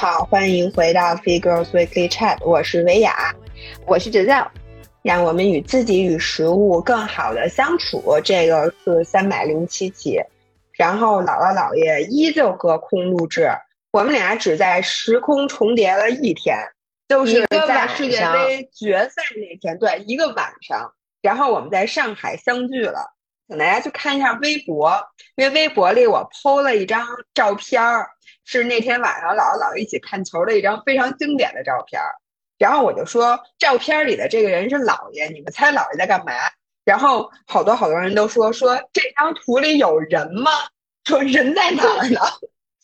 好，欢迎回到 f i g Girls Weekly Chat，我是维雅，我是哲教，让我们与自己与食物更好的相处。这个是三百零七期，然后姥姥姥爷依旧隔空录制，我们俩只在时空重叠了一天，就是在世界杯决赛那天，对，一个晚上，然后我们在上海相聚了。请大家去看一下微博，因为微博里我 PO 了一张照片儿，是那天晚上姥姥姥爷一起看球的一张非常经典的照片。然后我就说，照片里的这个人是姥爷，你们猜姥爷在干嘛？然后好多好多人都说说这张图里有人吗？说人在哪儿呢？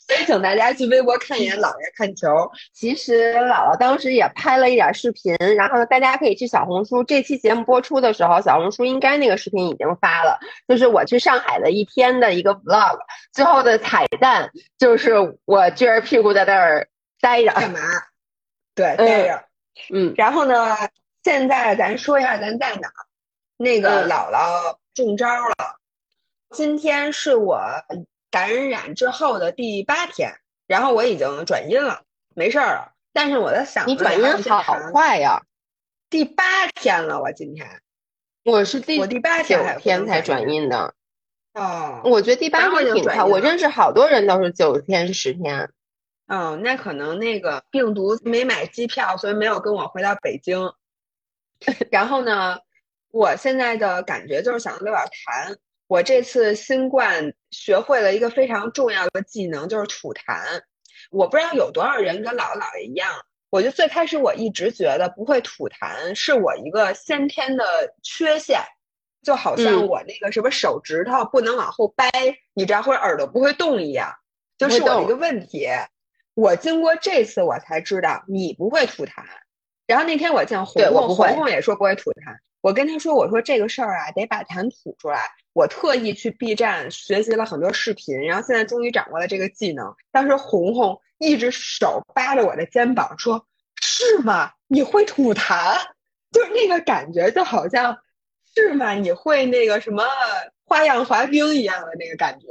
所以请大家去微博看一眼姥爷看球。其实姥姥当时也拍了一点视频，然后呢，大家可以去小红书。这期节目播出的时候，小红书应该那个视频已经发了，就是我去上海的一天的一个 vlog。最后的彩蛋就是我撅着屁股在那儿待着干嘛？对，待着。嗯。然后呢，现在咱说一下咱在哪儿。那个姥姥中招了。今天是我。感染之后的第八天，然后我已经转阴了，没事儿了。但是我在想，你转阴好快呀！第八天了，我今天我是第我第八天天才转阴的。哦，我觉得第八天挺快。我认识好多人都是九天十天。嗯，那可能那个病毒没买机票，所以没有跟我回到北京。然后呢，我现在的感觉就是想溜点痰。我这次新冠学会了一个非常重要的技能，就是吐痰。我不知道有多少人跟姥姥姥爷一样，我就最开始我一直觉得不会吐痰是我一个先天的缺陷，就好像我那个什么手指头不能往后掰，你知道，或者耳朵不会动一样，就是我一个问题。我经过这次我才知道你不会吐痰。然后那天我见红红，红红也说不会吐痰。我跟他说：“我说这个事儿啊，得把痰吐出来。”我特意去 B 站学习了很多视频，然后现在终于掌握了这个技能。当时红红一只手扒着我的肩膀说：“是吗？你会吐痰？就是那个感觉，就好像是吗？你会那个什么花样滑冰一样的那个感觉。”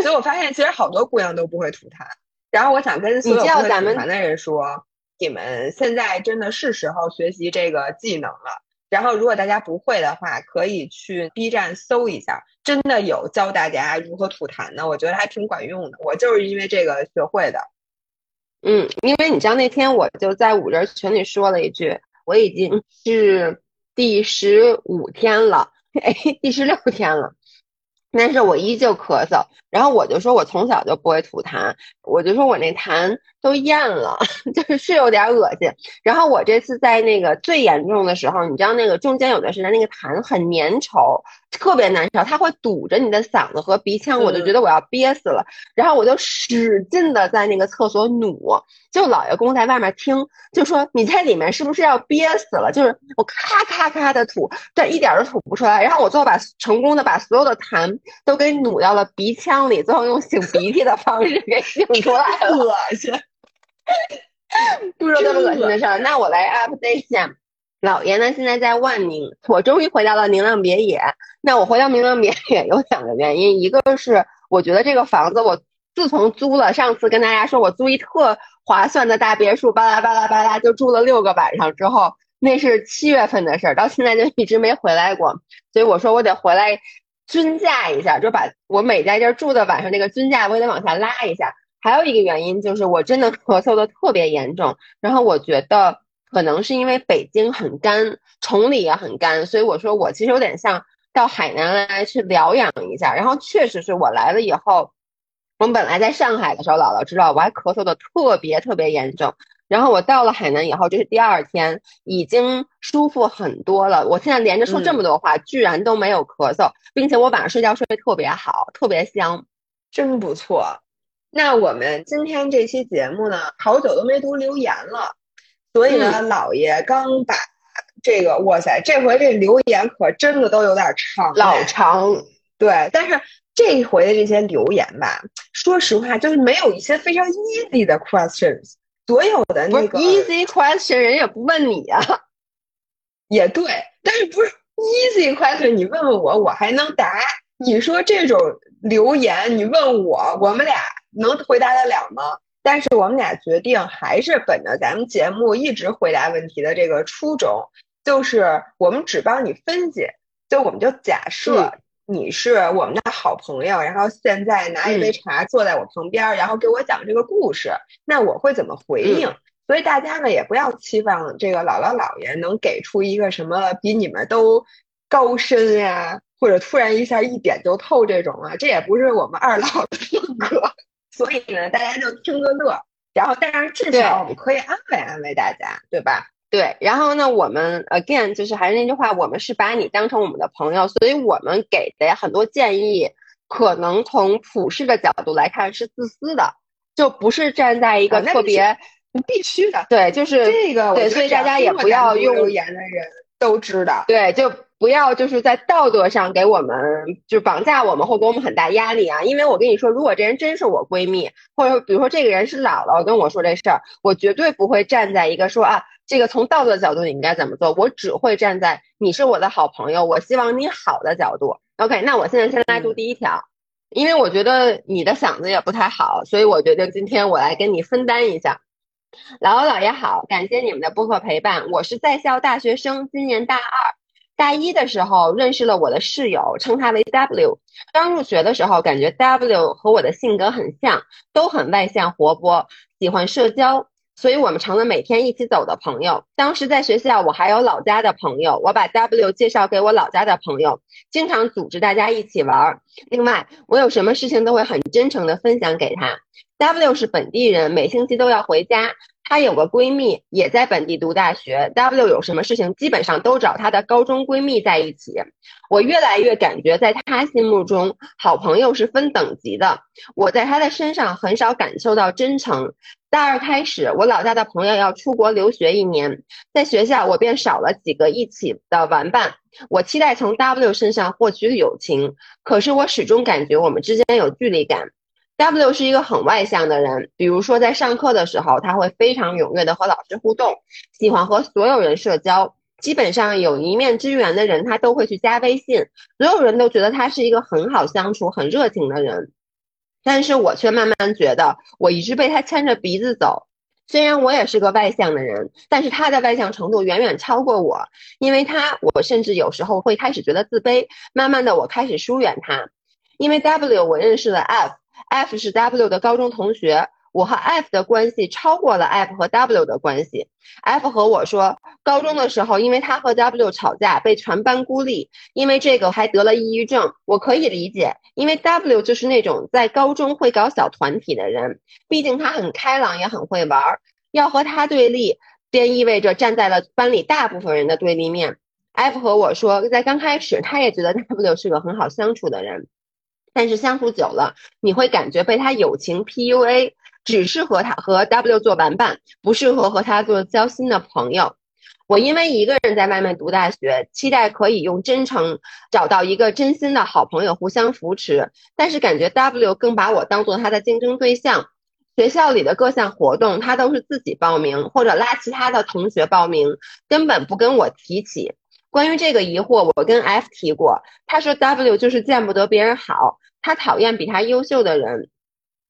所以我发现其实好多姑娘都不会吐痰。然后我想跟所有会吐痰的人说：“你们现在真的是时候学习这个技能了。”然后，如果大家不会的话，可以去 B 站搜一下，真的有教大家如何吐痰的，我觉得还挺管用的。我就是因为这个学会的。嗯，因为你知道那天我就在五人群里说了一句，我已经是第十五天了，哎，第十六天了。但是我依旧咳嗽，然后我就说，我从小就不会吐痰，我就说我那痰都咽了，就是是有点恶心。然后我这次在那个最严重的时候，你知道那个中间有段时间那个痰很粘稠，特别难受，它会堵着你的嗓子和鼻腔，我就觉得我要憋死了。然后我就使劲的在那个厕所努，就老爷公在外面听，就说你在里面是不是要憋死了？就是我咔咔咔的吐，但一点都吐不出来。然后我最后把成功的把所有的痰。都给努到了鼻腔里，最后用擤鼻涕的方式给擤出来了，恶心！不说这么恶心的事儿，那我来 update 一下。老爷呢，现在在万宁，我终于回到了宁浪别野。那我回到宁浪别野有两个原因，一个是我觉得这个房子，我自从租了，上次跟大家说我租一特划算的大别墅，巴拉巴拉巴拉就住了六个晚上之后，那是七月份的事儿，到现在就一直没回来过，所以我说我得回来。均价一下，就把我每在这住的晚上那个均价，我也得往下拉一下。还有一个原因就是，我真的 咳嗽的特别严重，然后我觉得可能是因为北京很干，崇礼也很干，所以我说我其实有点像到海南来去疗养一下。然后确实是我来了以后，我们本来在上海的时候，姥姥知道我还咳嗽的特别特别严重。然后我到了海南以后，这是第二天，已经舒服很多了。我现在连着说这么多话，居然都没有咳嗽，并且我晚上睡觉睡得特别好，特别香，真不错。那我们今天这期节目呢，好久都没读留言了，所以呢，老爷刚把这个，哇塞，这回这留言可真的都有点长，老长。对，但是这一回的这些留言吧，说实话，就是没有一些非常 easy 的 questions。所有的那个 easy question 人也不问你啊，也对，但是不是 easy question 你问问我，我还能答。你说这种留言你问我，我们俩能回答得了吗？但是我们俩决定还是本着咱们节目一直回答问题的这个初衷，就是我们只帮你分析，就我们就假设你是我们的好朋友，然后现在拿一杯茶坐在我旁边，然后给我讲这个故事，那我会怎么回应？所以大家呢也不要期望这个姥姥姥爷能给出一个什么比你们都高深呀，或者突然一下一点就透这种啊，这也不是我们二老的风格。所以呢，大家就听个乐，然后但是至少我们可以安慰安慰大家，对吧？对，然后呢，我们 again 就是还是那句话，我们是把你当成我们的朋友，所以我们给的很多建议，可能从普世的角度来看是自私的，就不是站在一个特别。必须的，对，就是这个，对，所以大家也不要用言的人都知道，对，就不要就是在道德上给我们就绑架我们或给我们很大压力啊。因为我跟你说，如果这人真是我闺蜜，或者说比如说这个人是姥姥跟我说这事儿，我绝对不会站在一个说啊，这个从道德角度你应该怎么做，我只会站在你是我的好朋友，我希望你好的角度。OK，那我现在先来读第一条，因为我觉得你的嗓子也不太好，所以我决定今天我来跟你分担一下。姥姥姥爷好，感谢你们的播客陪伴。我是在校大学生，今年大二。大一的时候认识了我的室友，称他为 W。刚入学的时候，感觉 W 和我的性格很像，都很外向活泼，喜欢社交。所以我们成了每天一起走的朋友。当时在学校，我还有老家的朋友，我把 W 介绍给我老家的朋友，经常组织大家一起玩。另外，我有什么事情都会很真诚的分享给他。W 是本地人，每星期都要回家。她有个闺蜜也在本地读大学。W 有什么事情，基本上都找她的高中闺蜜在一起。我越来越感觉，在她心目中，好朋友是分等级的。我在她的身上很少感受到真诚。大二开始，我老家的朋友要出国留学一年，在学校我便少了几个一起的玩伴。我期待从 W 身上获取友情，可是我始终感觉我们之间有距离感。W 是一个很外向的人，比如说在上课的时候，他会非常踊跃的和老师互动，喜欢和所有人社交。基本上有一面之缘的人，他都会去加微信。所有人都觉得他是一个很好相处、很热情的人，但是我却慢慢觉得，我一直被他牵着鼻子走。虽然我也是个外向的人，但是他的外向程度远远超过我，因为他，我甚至有时候会开始觉得自卑。慢慢的，我开始疏远他，因为 W 我认识了 F。F 是 W 的高中同学，我和 F 的关系超过了 F 和 W 的关系。F 和我说，高中的时候，因为他和 W 吵架，被全班孤立，因为这个还得了抑郁症。我可以理解，因为 W 就是那种在高中会搞小团体的人，毕竟他很开朗，也很会玩儿。要和他对立，便意味着站在了班里大部分人的对立面。F 和我说，在刚开始，他也觉得 W 是个很好相处的人。但是相处久了，你会感觉被他友情 PUA，只适合他和 W 做玩伴，不适合和他做交心的朋友。我因为一个人在外面读大学，期待可以用真诚找到一个真心的好朋友，互相扶持。但是感觉 W 更把我当做他的竞争对象，学校里的各项活动他都是自己报名，或者拉其他的同学报名，根本不跟我提起。关于这个疑惑，我跟 F 提过，他说 W 就是见不得别人好。他讨厌比他优秀的人。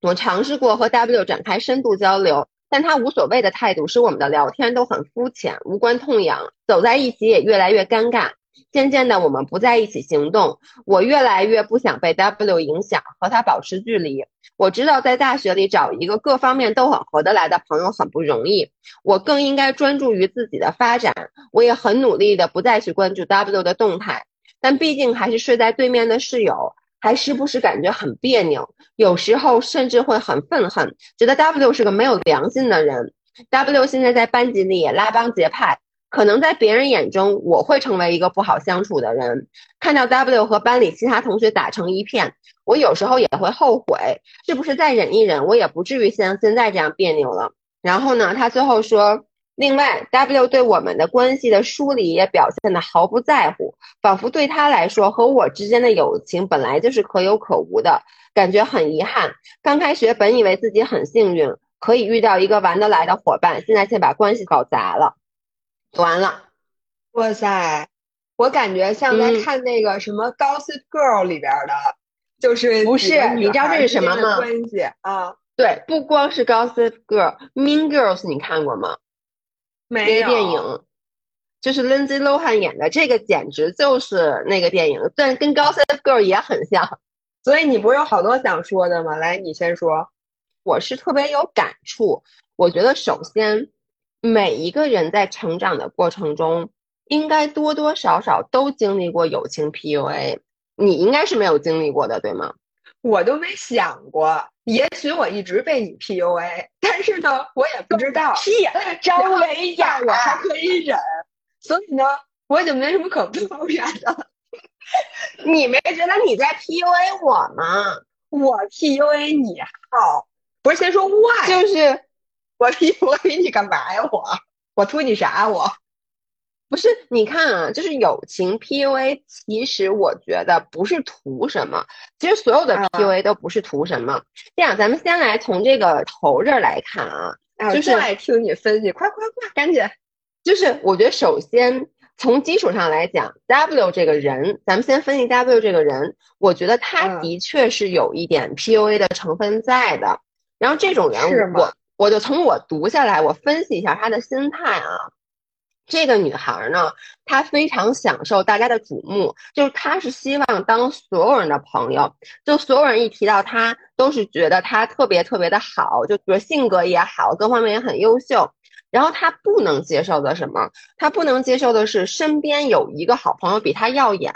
我尝试过和 W 展开深度交流，但他无所谓的态度使我们的聊天都很肤浅，无关痛痒，走在一起也越来越尴尬。渐渐的，我们不在一起行动。我越来越不想被 W 影响，和他保持距离。我知道在大学里找一个各方面都很合得来的朋友很不容易，我更应该专注于自己的发展。我也很努力的不再去关注 W 的动态，但毕竟还是睡在对面的室友。还时不时感觉很别扭，有时候甚至会很愤恨，觉得 W 是个没有良心的人。W 现在在班级里也拉帮结派，可能在别人眼中我会成为一个不好相处的人。看到 W 和班里其他同学打成一片，我有时候也会后悔，是不是再忍一忍，我也不至于像现在这样别扭了。然后呢，他最后说。另外，W 对我们的关系的梳理也表现得毫不在乎，仿佛对他来说和我之间的友情本来就是可有可无的，感觉很遗憾。刚开学本以为自己很幸运，可以遇到一个玩得来的伙伴，现在却把关系搞砸了。完了，哇塞，我感觉像在看那个什么《Gossip Girl》里边的，就是不是？你知道这是什么吗？关系啊。对，不光是 Gossip Girl，Mean Girls 你看过吗？没那个电影就是 Lindsay Lohan 演的，这个简直就是那个电影，但跟 Gossip Girl 也很像。所以你不是有好多想说的吗？来，你先说。我是特别有感触。我觉得首先，每一个人在成长的过程中，应该多多少少都经历过友情 PUA。你应该是没有经历过的，对吗？我都没想过，也许我一直被你 PUA，但是呢，我也不知道。屁，张伟雅，我还可以忍，所以呢，我就没什么可抱怨的。你没觉得你在 PUA 我吗？我 PUA 你好，不是先说 why，就是我 PUA 你干嘛呀？我我图你啥？我不是你看啊，就是友情 PUA，其实我觉得不是图什么，其实所有的 PUA 都不是图什么。这样，咱们先来从这个头这儿来看啊，就是爱听你分析，快快快，赶紧。就是我觉得首先。从基础上来讲，W 这个人，咱们先分析 W 这个人，我觉得他的确是有一点 PUA 的成分在的。然后这种人，我我就从我读下来，我分析一下他的心态啊。这个女孩呢，她非常享受大家的瞩目，就是她是希望当所有人的朋友，就所有人一提到她，都是觉得她特别特别的好，就比如性格也好，各方面也很优秀。然后她不能接受的什么？她不能接受的是身边有一个好朋友比她耀眼，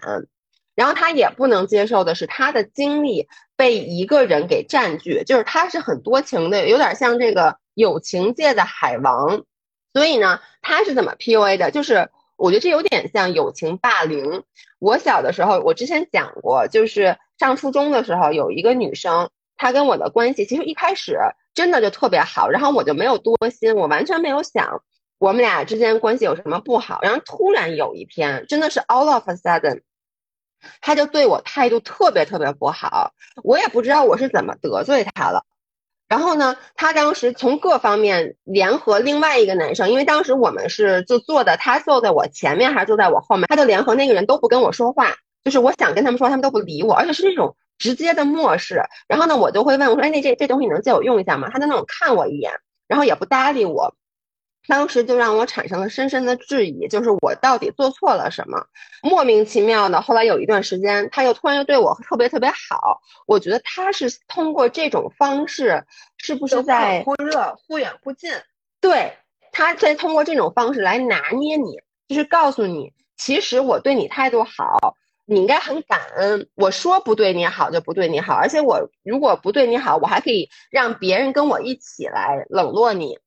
然后她也不能接受的是她的精力被一个人给占据，就是她是很多情的，有点像这个友情界的海王。所以呢，他是怎么 PUA 的？就是我觉得这有点像友情霸凌。我小的时候，我之前讲过，就是上初中的时候，有一个女生，她跟我的关系其实一开始。真的就特别好，然后我就没有多心，我完全没有想我们俩之间关系有什么不好。然后突然有一天，真的是 all of a sudden，他就对我态度特别特别不好，我也不知道我是怎么得罪他了。然后呢，他当时从各方面联合另外一个男生，因为当时我们是就坐的，他坐在我前面还是坐在我后面，他就联合那个人都不跟我说话，就是我想跟他们说，他们都不理我，而且是那种。直接的漠视，然后呢，我就会问我说：“哎，那这这东西你能借我用一下吗？”他就那种看我一眼，然后也不搭理我。当时就让我产生了深深的质疑，就是我到底做错了什么？莫名其妙的，后来有一段时间，他又突然又对我特别特别好。我觉得他是通过这种方式，是不是在忽热忽远忽近？对，他在通过这种方式来拿捏你，就是告诉你，其实我对你态度好。你应该很感恩，我说不对你好就不对你好，而且我如果不对你好，我还可以让别人跟我一起来冷落你。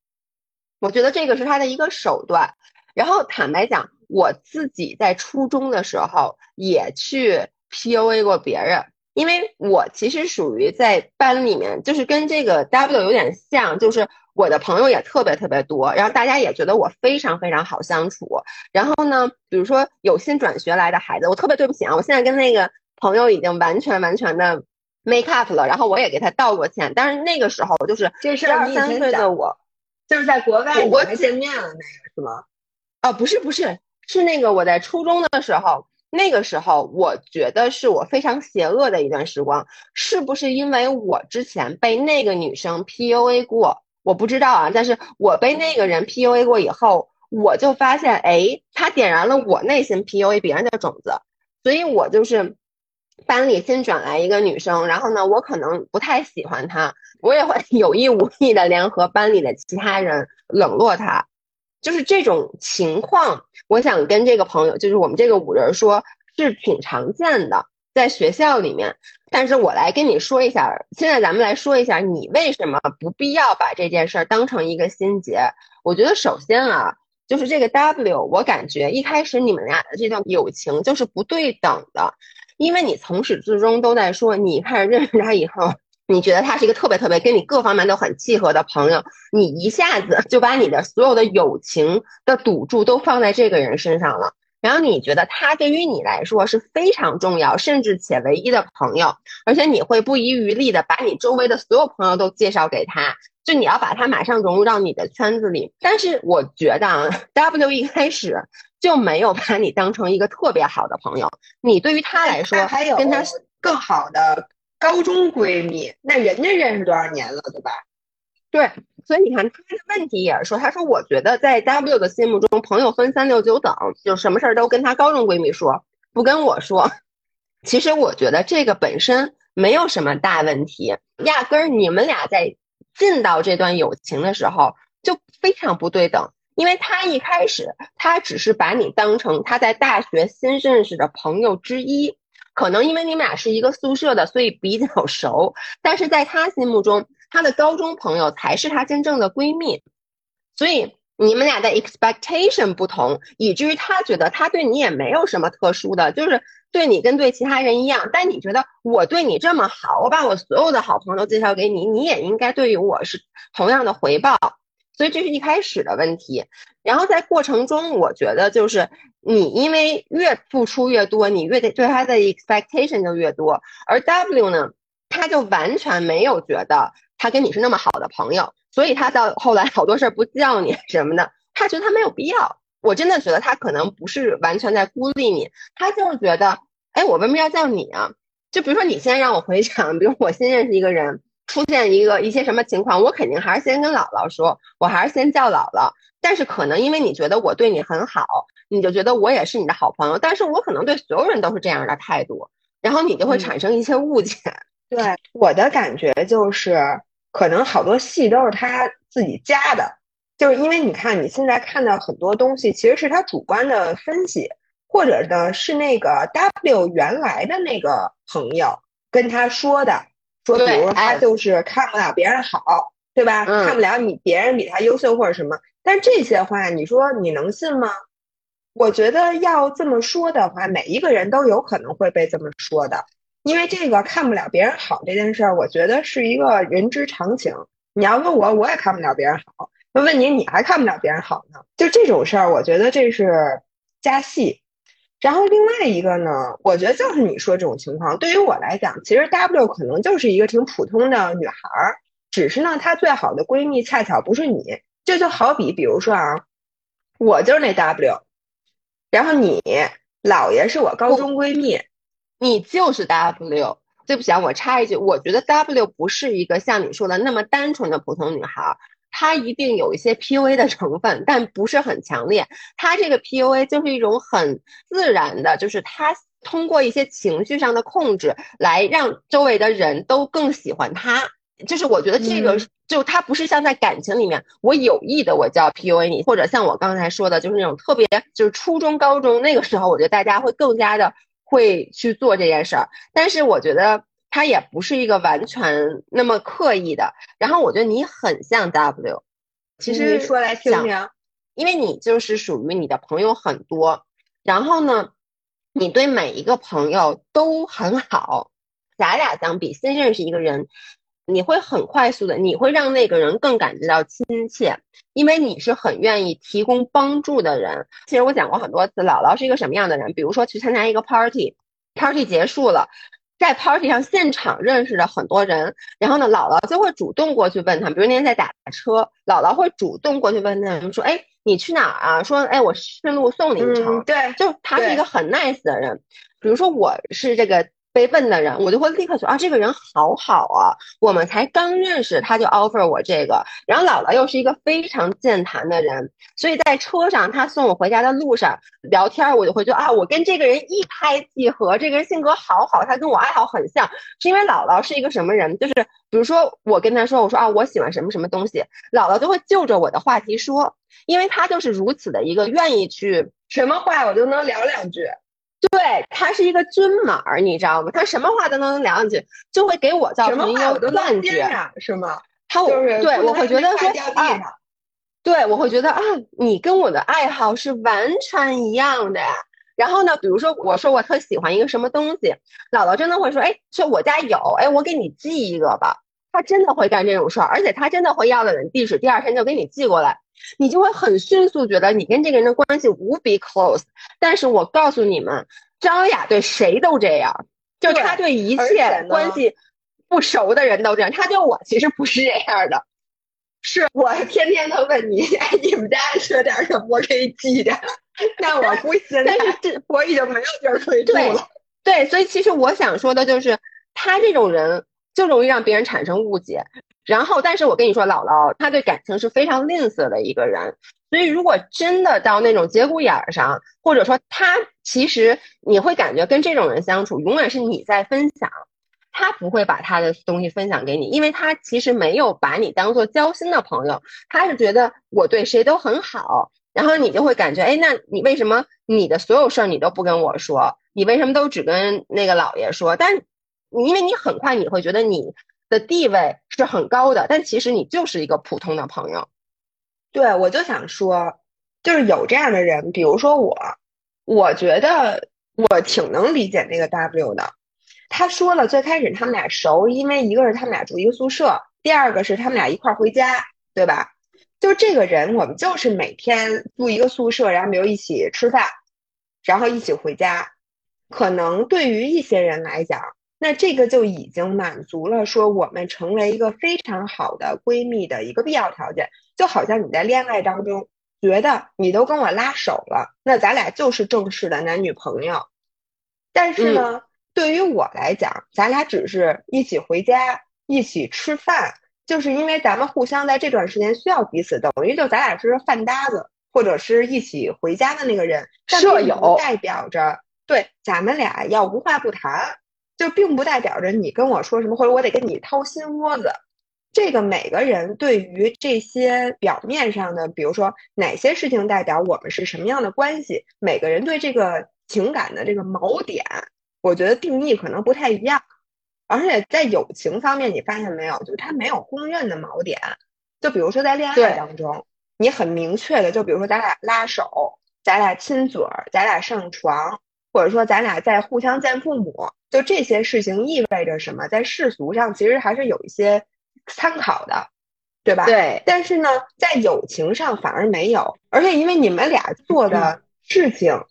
我觉得这个是他的一个手段。然后坦白讲，我自己在初中的时候也去 PUA 过别人，因为我其实属于在班里面，就是跟这个 W 有点像，就是。我的朋友也特别特别多，然后大家也觉得我非常非常好相处。然后呢，比如说有新转学来的孩子，我特别对不起啊，我现在跟那个朋友已经完全完全的 make up 了，然后我也给他道过歉。但是那个时候就是这是二三岁的我，就是在国外我见面了那个是吗？哦，不是不是，是那个我在初中的时候，那个时候我觉得是我非常邪恶的一段时光，是不是因为我之前被那个女生 PUA 过？我不知道啊，但是我被那个人 PUA 过以后，我就发现，哎，他点燃了我内心 PUA 别人的种子，所以我就是班里新转来一个女生，然后呢，我可能不太喜欢她，我也会 有意无意的联合班里的其他人冷落她，就是这种情况，我想跟这个朋友，就是我们这个五人说，是挺常见的。在学校里面，但是我来跟你说一下，现在咱们来说一下，你为什么不必要把这件事儿当成一个心结？我觉得首先啊，就是这个 W，我感觉一开始你们俩的这段友情就是不对等的，因为你从始至终都在说，你开始认识他以后，你觉得他是一个特别特别跟你各方面都很契合的朋友，你一下子就把你的所有的友情的赌注都放在这个人身上了。然后你觉得他对于你来说是非常重要，甚至且唯一的朋友，而且你会不遗余力的把你周围的所有朋友都介绍给他，就你要把他马上融入到你的圈子里。但是我觉得啊，W 一开始就没有把你当成一个特别好的朋友，你对于他来说还有跟他更好的高中闺蜜，那人家认识多少年了，对吧？对，所以你看他的问题也是说，他说我觉得在 W 的心目中，朋友分三六九等，就什么事儿都跟他高中闺蜜说，不跟我说。其实我觉得这个本身没有什么大问题，压根儿你们俩在进到这段友情的时候就非常不对等，因为他一开始他只是把你当成他在大学新认识的朋友之一。可能因为你们俩是一个宿舍的，所以比较熟。但是在他心目中，他的高中朋友才是他真正的闺蜜。所以你们俩的 expectation 不同，以至于他觉得他对你也没有什么特殊的，就是对你跟对其他人一样。但你觉得我对你这么好，我把我所有的好朋友介绍给你，你也应该对于我是同样的回报。所以这是一开始的问题。然后在过程中，我觉得就是你因为越付出越多，你越得对他的 expectation 就越多。而 W 呢，他就完全没有觉得他跟你是那么好的朋友，所以他到后来好多事儿不叫你什么的，他觉得他没有必要。我真的觉得他可能不是完全在孤立你，他就是觉得，哎，我为什么要叫你啊？就比如说你现在让我回想，比如我新认识一个人。出现一个一些什么情况，我肯定还是先跟姥姥说，我还是先叫姥姥。但是可能因为你觉得我对你很好，你就觉得我也是你的好朋友。但是我可能对所有人都是这样的态度，然后你就会产生一些误解。对我的感觉就是，可能好多戏都是他自己加的，就是因为你看你现在看到很多东西，其实是他主观的分析，或者呢是那个 W 原来的那个朋友跟他说的。说，比如他就是看不了别人好，对吧？看不了你别人比他优秀或者什么。但这些话，你说你能信吗？我觉得要这么说的话，每一个人都有可能会被这么说的。因为这个看不了别人好这件事儿，我觉得是一个人之常情。你要问我，我也看不了别人好。那问你，你还看不了别人好呢？就这种事儿，我觉得这是加戏。然后另外一个呢，我觉得就是你说这种情况，对于我来讲，其实 W 可能就是一个挺普通的女孩儿，只是呢，她最好的闺蜜恰巧不是你。这就好比，比如说啊，我就是那 W，然后你姥爷是我高中闺蜜，你就是 W。对不起啊，我插一句，我觉得 W 不是一个像你说的那么单纯的普通女孩。他一定有一些 PUA 的成分，但不是很强烈。他这个 PUA 就是一种很自然的，就是他通过一些情绪上的控制，来让周围的人都更喜欢他。就是我觉得这个，就他不是像在感情里面，我有意的我叫 PUA 你，或者像我刚才说的，就是那种特别就是初中、高中那个时候，我觉得大家会更加的会去做这件事儿。但是我觉得。他也不是一个完全那么刻意的，然后我觉得你很像 W，其实说来听听，因为你就是属于你的朋友很多，然后呢，你对每一个朋友都很好，咱俩相比新认识一个人，你会很快速的，你会让那个人更感觉到亲切，因为你是很愿意提供帮助的人。其实我讲过很多次，姥姥是一个什么样的人，比如说去参加一个 party，party 结束了。在 party 上现场认识的很多人，然后呢，姥姥就会主动过去问他们，比如那天在打车，姥姥会主动过去问他们说：“哎，你去哪儿啊？”说：“哎，我顺路送你一程。”对，就他是一个很 nice 的人。比如说我是这个。被问的人，我就会立刻说啊，这个人好好啊，我们才刚认识，他就 offer 我这个。然后姥姥又是一个非常健谈的人，所以在车上他送我回家的路上聊天，我就会觉得啊，我跟这个人一拍即合，这个人性格好好，他跟我爱好很像。是因为姥姥是一个什么人？就是比如说我跟他说，我说啊，我喜欢什么什么东西，姥姥就会就着我的话题说，因为他就是如此的一个愿意去什么话我都能聊两句。对他是一个军马儿，你知道吗？他什么话都能聊两句，就会给我造成一个幻觉，是吗？他我对我会觉得说啊，对我会觉得啊，你跟我的爱好是完全一样的。然后呢，比如说我说我特喜欢一个什么东西，姥姥真的会说，哎，说我家有，哎，我给你寄一个吧。他真的会干这种事儿，而且他真的会要了人地址，第二天就给你寄过来。你就会很迅速觉得你跟这个人的关系无比 close，但是我告诉你们，张雅对谁都这样，就他对一切关系不熟的人都这样，他对我其实不是这样的，是我天天都问你，哎，你们家缺点什么，我可以寄点。但我估计现在我已经没有地儿可以住了。对，所以其实我想说的就是，他这种人就容易让别人产生误解。然后，但是我跟你说，姥姥她对感情是非常吝啬的一个人，所以如果真的到那种节骨眼儿上，或者说他其实你会感觉跟这种人相处，永远是你在分享，他不会把他的东西分享给你，因为他其实没有把你当做交心的朋友，他是觉得我对谁都很好，然后你就会感觉，哎，那你为什么你的所有事儿你都不跟我说？你为什么都只跟那个姥爷说？但你因为你很快你会觉得你。的地位是很高的，但其实你就是一个普通的朋友。对，我就想说，就是有这样的人，比如说我，我觉得我挺能理解那个 W 的。他说了，最开始他们俩熟，因为一个是他们俩住一个宿舍，第二个是他们俩一块儿回家，对吧？就这个人，我们就是每天住一个宿舍，然后比如一起吃饭，然后一起回家。可能对于一些人来讲。那这个就已经满足了，说我们成为一个非常好的闺蜜的一个必要条件。就好像你在恋爱当中觉得你都跟我拉手了，那咱俩就是正式的男女朋友。但是呢，对于我来讲，咱俩只是一起回家、一起吃饭，就是因为咱们互相在这段时间需要彼此，等于就咱俩是饭搭子，或者是一起回家的那个人。舍友代表着对咱们俩要无话不谈。就并不代表着你跟我说什么，或者我得跟你掏心窝子。这个每个人对于这些表面上的，比如说哪些事情代表我们是什么样的关系，每个人对这个情感的这个锚点，我觉得定义可能不太一样。而且在友情方面，你发现没有，就是他没有公认的锚点。就比如说在恋爱当中，你很明确的，就比如说咱俩拉手，咱俩亲嘴儿，咱俩上床。或者说，咱俩在互相见父母，就这些事情意味着什么？在世俗上，其实还是有一些参考的，对吧？对。但是呢，在友情上反而没有，而且因为你们俩做的事情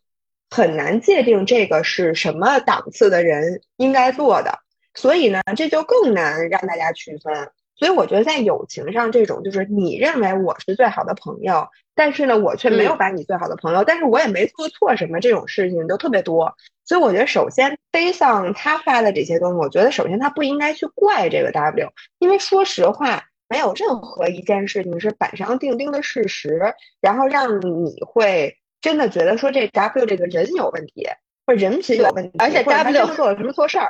很难界定这个是什么档次的人应该做的，所以呢，这就更难让大家区分。所以我觉得在友情上，这种就是你认为我是最好的朋友。但是呢，我却没有把你最好的朋友，但是我也没做错什么，这种事情都特别多。所以我觉得，首先背上他发的这些东西，我觉得首先他不应该去怪这个 W，因为说实话，没有任何一件事情是板上钉钉的事实，然后让你会真的觉得说这 W 这个人有问题，或者人品有问题，而且 W 做了什么错事儿。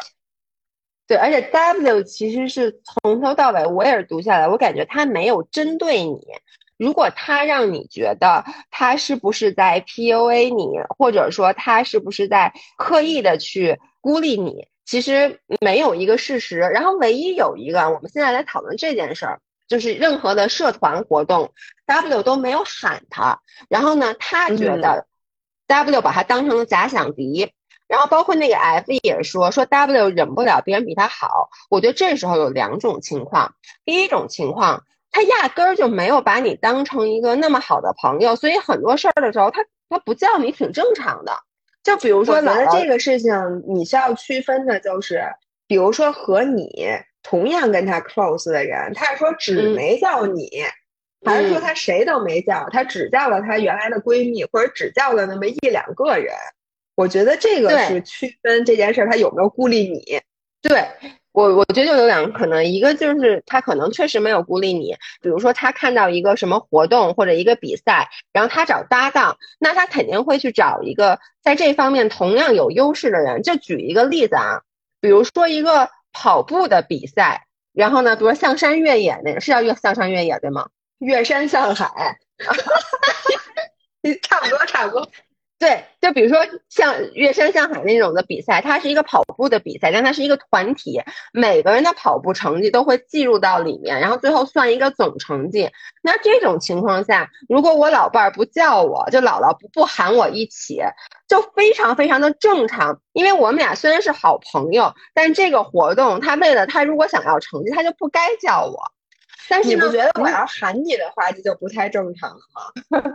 对，而且 W 其实是从头到尾，我也是读下来，我感觉他没有针对你。如果他让你觉得他是不是在 PUA 你，或者说他是不是在刻意的去孤立你，其实没有一个事实。然后唯一有一个，我们现在来讨论这件事儿，就是任何的社团活动，W 都没有喊他。然后呢，他觉得 W 把他当成了假想敌。然后包括那个 F 也说说 W 忍不了别人比他好。我觉得这时候有两种情况，第一种情况。他压根儿就没有把你当成一个那么好的朋友，所以很多事儿的时候，他他不叫你挺正常的。就比如说，我觉得这个事情你需要区分的就是，比如说和你同样跟他 close 的人，他是说只没叫你，还是说他谁都没叫，他只叫了他原来的闺蜜，或者只叫了那么一两个人。我觉得这个是区分这件事儿他有没有孤立你。对。我我觉得就有两个可能，一个就是他可能确实没有孤立你，比如说他看到一个什么活动或者一个比赛，然后他找搭档，那他肯定会去找一个在这方面同样有优势的人。就举一个例子啊，比如说一个跑步的比赛，然后呢，比如说象山越野那个是叫越象山越野对吗？越山向海，差不多差不多。对，就比如说像越山向海那种的比赛，它是一个跑步的比赛，但它是一个团体，每个人的跑步成绩都会计入到里面，然后最后算一个总成绩。那这种情况下，如果我老伴儿不叫我，就姥姥不不喊我一起，就非常非常的正常。因为我们俩虽然是好朋友，但这个活动他为了他如果想要成绩，他就不该叫我。但是你不觉得我要喊你的话，这就不太正常了吗？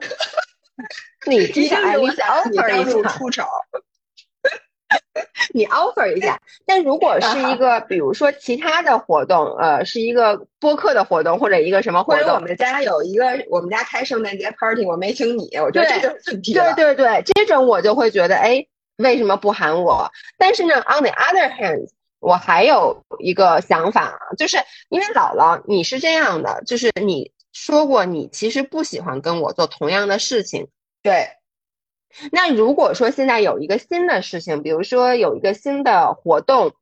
你接 下你想 offer 一下出丑，你 offer 一下。但如果是一个，比如说其他的活动，呃，是一个播客的活动或者一个什么活动，我们家有一个，我们家开圣诞节 party，我没请你，我觉得这就问题对对对，这种我就会觉得，哎，为什么不喊我？但是呢，on the other hand，我还有一个想法啊，就是因为姥姥你是这样的，就是你说过你其实不喜欢跟我做同样的事情。对，那如果说现在有一个新的事情，比如说有一个新的活动，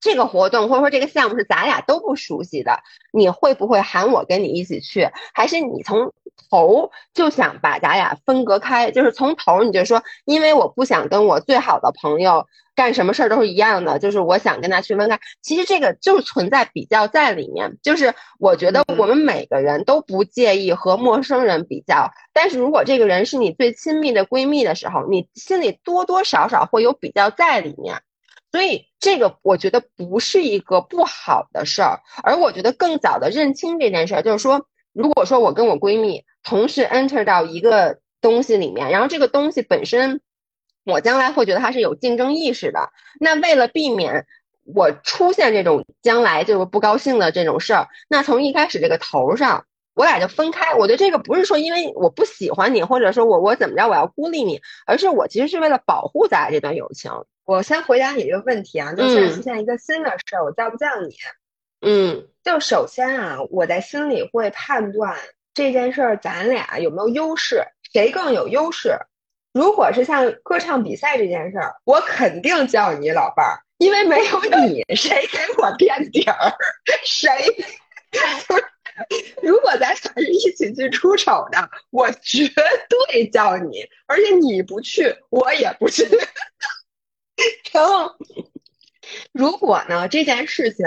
这个活动或者说这个项目是咱俩都不熟悉的，你会不会喊我跟你一起去？还是你从头就想把咱俩分隔开？就是从头你就说，因为我不想跟我最好的朋友干什么事儿都是一样的，就是我想跟他区分开。其实这个就是存在比较在里面，就是我觉得我们每个人都不介意和陌生人比较，但是如果这个人是你最亲密的闺蜜的时候，你心里多多少少会有比较在里面。所以这个我觉得不是一个不好的事儿，而我觉得更早的认清这件事儿，就是说，如果说我跟我闺蜜同时 enter 到一个东西里面，然后这个东西本身，我将来会觉得它是有竞争意识的，那为了避免我出现这种将来就是不高兴的这种事儿，那从一开始这个头上，我俩就分开。我觉得这个不是说因为我不喜欢你，或者说我我怎么着我要孤立你，而是我其实是为了保护咱俩这段友情。我先回答你这个问题啊，就是出现一个新的事儿，我叫不叫你？嗯，就首先啊，我在心里会判断这件事儿咱俩有没有优势，谁更有优势。如果是像歌唱比赛这件事儿，我肯定叫你老伴儿，因为没有你，谁给我垫底儿？谁？如果咱俩是一起去出丑的，我绝对叫你，而且你不去，我也不去。然后，如果呢这件事情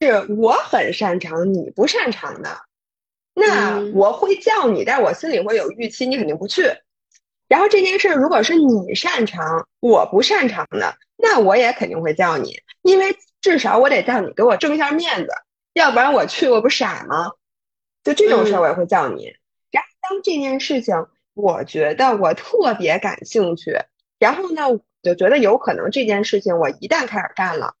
是我很擅长，你不擅长的，那我会叫你，但是我心里会有预期，你肯定不去。然后这件事如果是你擅长，我不擅长的，那我也肯定会叫你，因为至少我得叫你给我挣一下面子，要不然我去我不傻吗？就这种事儿我也会叫你。然后当这件事情我觉得我特别感兴趣，然后呢？就觉得有可能这件事情，我一旦开始干了，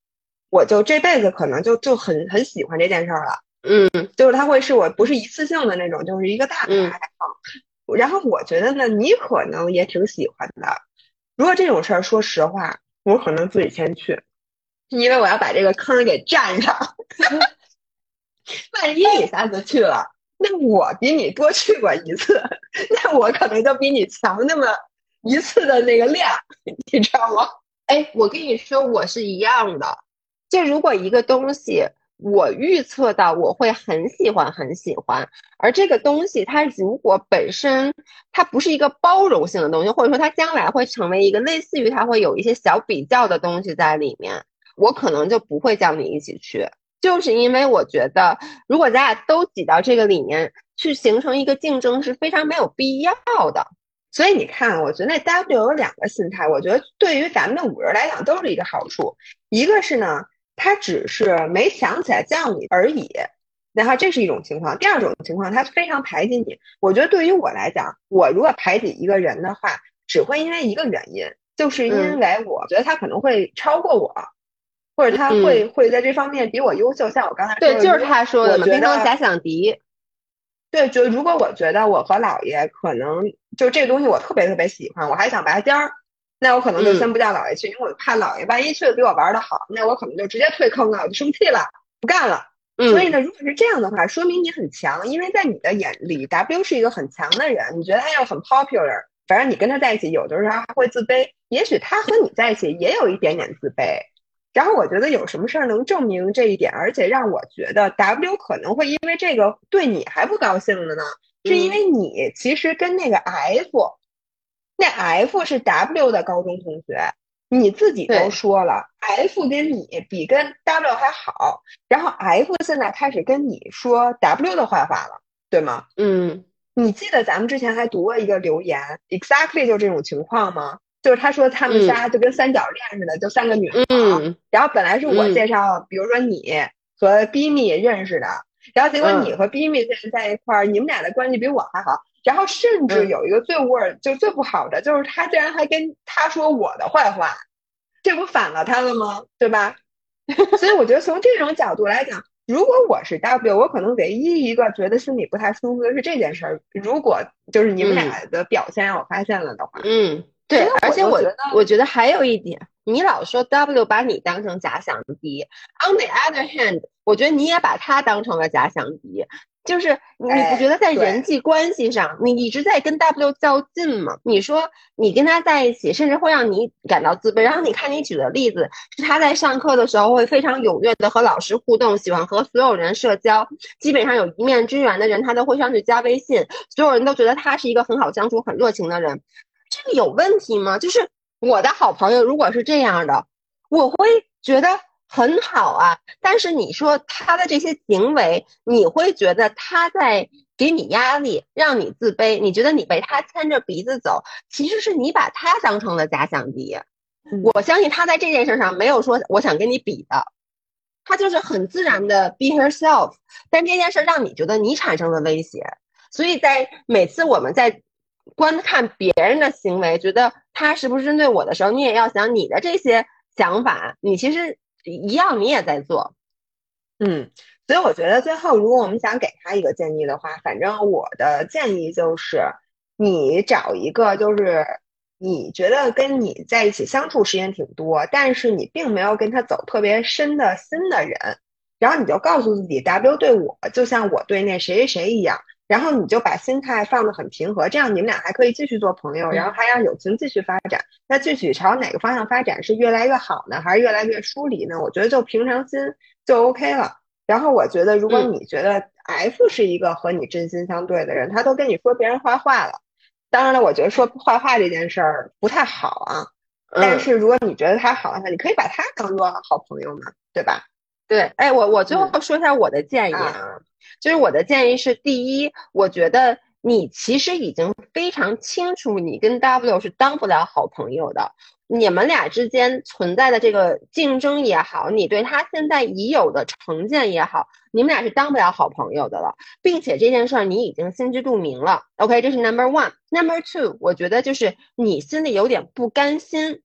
我就这辈子可能就就很很喜欢这件事儿了。嗯，就是它会是我不是一次性的那种，就是一个大的爱好。然后我觉得呢，你可能也挺喜欢的。如果这种事儿，说实话，我可能自己先去，因为我要把这个坑给占上。万一你下次去了，那我比你多去过一次，那我可能就比你强那么。一次的那个量，你知道吗？哎，我跟你说，我是一样的。就如果一个东西，我预测到我会很喜欢，很喜欢，而这个东西它如果本身它不是一个包容性的东西，或者说它将来会成为一个类似于它会有一些小比较的东西在里面，我可能就不会叫你一起去，就是因为我觉得如果咱俩都挤到这个里面去形成一个竞争是非常没有必要的。所以你看，我觉得那 W 有两个心态，我觉得对于咱们的五人来讲都是一个好处。一个是呢，他只是没想起来叫你而已，然后这是一种情况。第二种情况，他非常排挤你。我觉得对于我来讲，我如果排挤一个人的话，只会因为一个原因，就是因为我觉得他可能会超过我，或者他会会在这方面比我优秀。像我刚才对，就是他说的嘛，冰霜假想敌。对，就如果我觉得我和姥爷可能就这个东西我特别特别喜欢，我还想拔尖儿，那我可能就先不叫姥爷去，因为我怕姥爷万一去了比我玩的好，那我可能就直接退坑了，我就生气了，不干了。所以呢，如果是这样的话，说明你很强，因为在你的眼里，W 是一个很强的人，你觉得他又很 popular，反正你跟他在一起，有的时候还会自卑，也许他和你在一起也有一点点自卑。然后我觉得有什么事儿能证明这一点，而且让我觉得 W 可能会因为这个对你还不高兴的呢？是因为你其实跟那个 F，那 F 是 W 的高中同学，你自己都说了，F 跟你比跟 W 还好，然后 F 现在开始跟你说 W 的坏话了，对吗？嗯，你记得咱们之前还读过一个留言，exactly 就这种情况吗？就是他说他们仨就跟三角恋似的，就三个女孩。嗯。然后本来是我介绍，比如说你和 b i m i 认识的，然后结果你和 b i m i 现在在一块儿，你们俩的关系比我还好。然后甚至有一个最 word 就最不好的，就是他竟然还跟他说我的坏话，这不反了他了吗？对吧？所以我觉得从这种角度来讲，如果我是 W，我可能唯一一个觉得心里不太舒服的是这件事儿。如果就是你们俩的表现让我发现了的话，嗯。对，而且我觉得，我觉得还有一点，你老说 W 把你当成假想敌，on the other hand，我觉得你也把他当成了假想敌。就是你不觉得在人际关系上，你一直在跟 W 较劲吗？你说你跟他在一起，甚至会让你感到自卑。然后你看你举的例子是他在上课的时候会非常踊跃的和老师互动，喜欢和所有人社交，基本上有一面之缘的人他都会上去加微信，所有人都觉得他是一个很好相处、很热情的人。这个有问题吗？就是我的好朋友如果是这样的，我会觉得。很好啊，但是你说他的这些行为，你会觉得他在给你压力，让你自卑，你觉得你被他牵着鼻子走，其实是你把他当成了假想敌。我相信他在这件事上没有说我想跟你比的，他就是很自然的 be herself。但这件事让你觉得你产生了威胁，所以在每次我们在观看别人的行为，觉得他是不是针对我的时候，你也要想你的这些想法，你其实。一样，你也在做，嗯，所以我觉得最后，如果我们想给他一个建议的话，反正我的建议就是，你找一个就是你觉得跟你在一起相处时间挺多，但是你并没有跟他走特别深的心的人，然后你就告诉自己，W 对我就像我对那谁谁谁一样。然后你就把心态放得很平和，这样你们俩还可以继续做朋友，然后还让友情继续发展。那具体朝哪个方向发展，是越来越好呢，还是越来越疏离呢？我觉得就平常心就 OK 了。然后我觉得，如果你觉得 F 是一个和你真心相对的人，他都跟你说别人坏话了。当然了，我觉得说坏话这件事儿不太好啊。但是如果你觉得他好的话，你可以把他当做好朋友嘛，对吧？对，哎，我我最后说一下我的建议啊。就是我的建议是，第一，我觉得你其实已经非常清楚，你跟 W 是当不了好朋友的。你们俩之间存在的这个竞争也好，你对他现在已有的成见也好，你们俩是当不了好朋友的了，并且这件事儿你已经心知肚明了。OK，这是 Number One。Number Two，我觉得就是你心里有点不甘心。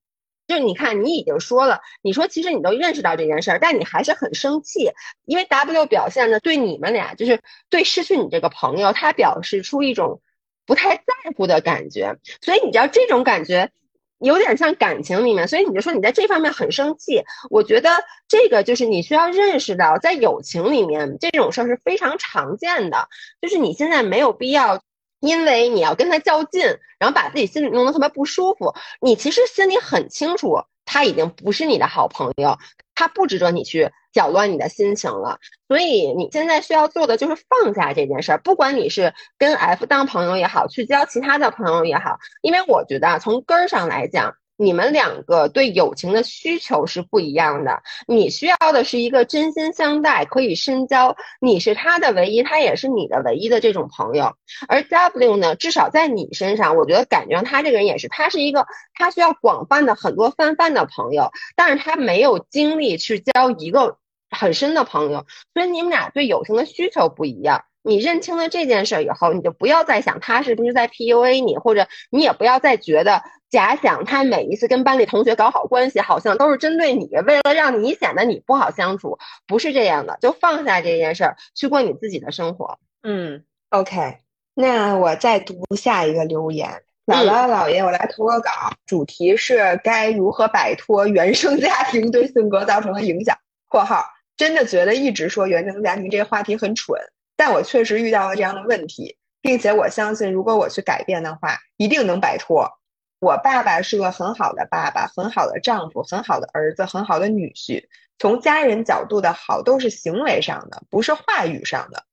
就是你看，你已经说了，你说其实你都认识到这件事儿，但你还是很生气，因为 W 表现的对你们俩，就是对失去你这个朋友，他表示出一种不太在乎的感觉，所以你知道这种感觉有点像感情里面，所以你就说你在这方面很生气。我觉得这个就是你需要认识到，在友情里面这种事儿是非常常见的，就是你现在没有必要。因为你要跟他较劲，然后把自己心里弄得特别不舒服。你其实心里很清楚，他已经不是你的好朋友，他不值得你去搅乱你的心情了。所以你现在需要做的就是放下这件事儿，不管你是跟 F 当朋友也好，去交其他的朋友也好。因为我觉得，从根儿上来讲。你们两个对友情的需求是不一样的，你需要的是一个真心相待、可以深交，你是他的唯一，他也是你的唯一的这种朋友。而 W 呢，至少在你身上，我觉得感觉上他这个人也是，他是一个他需要广泛的很多泛泛的朋友，但是他没有精力去交一个很深的朋友，所以你们俩对友情的需求不一样。你认清了这件事以后，你就不要再想他是不是在 PUA 你，或者你也不要再觉得假想他每一次跟班里同学搞好关系，好像都是针对你，为了让你显得你不好相处，不是这样的，就放下这件事儿，去过你自己的生活。嗯，OK，那我再读下一个留言，姥姥姥爷，我来投个稿，主题是该如何摆脱原生家庭对性格造成的影响。括号真的觉得一直说原生家庭这个话题很蠢。但我确实遇到了这样的问题，并且我相信，如果我去改变的话，一定能摆脱。我爸爸是个很好的爸爸，很好的丈夫，很好的儿子，很好的女婿。从家人角度的好，都是行为上的，不是话语上的。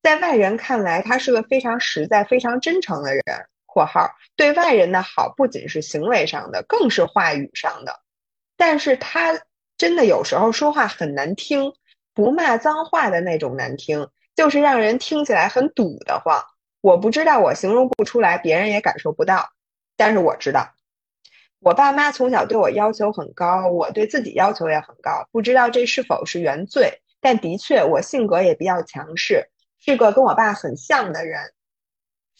在外人看来，他是个非常实在、非常真诚的人。（括号对外人的好不仅是行为上的，更是话语上的。）但是他真的有时候说话很难听，不骂脏话的那种难听。就是让人听起来很堵得慌，我不知道，我形容不出来，别人也感受不到。但是我知道，我爸妈从小对我要求很高，我对自己要求也很高。不知道这是否是原罪，但的确我性格也比较强势，是个跟我爸很像的人，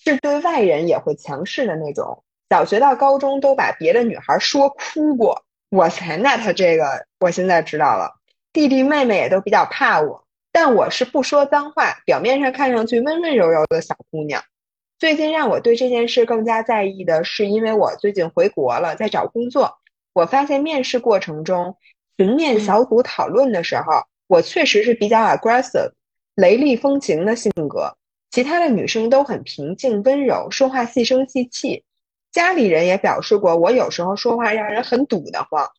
是对外人也会强势的那种。小学到高中都把别的女孩说哭过，我才那他这个，我现在知道了，弟弟妹妹也都比较怕我。但我是不说脏话，表面上看上去温温柔柔的小姑娘。最近让我对这件事更加在意的是，因为我最近回国了，在找工作，我发现面试过程中群面小组讨论的时候，我确实是比较 aggressive、雷厉风行的性格，其他的女生都很平静温柔，说话细声细气。家里人也表示过，我有时候说话让人很堵得慌。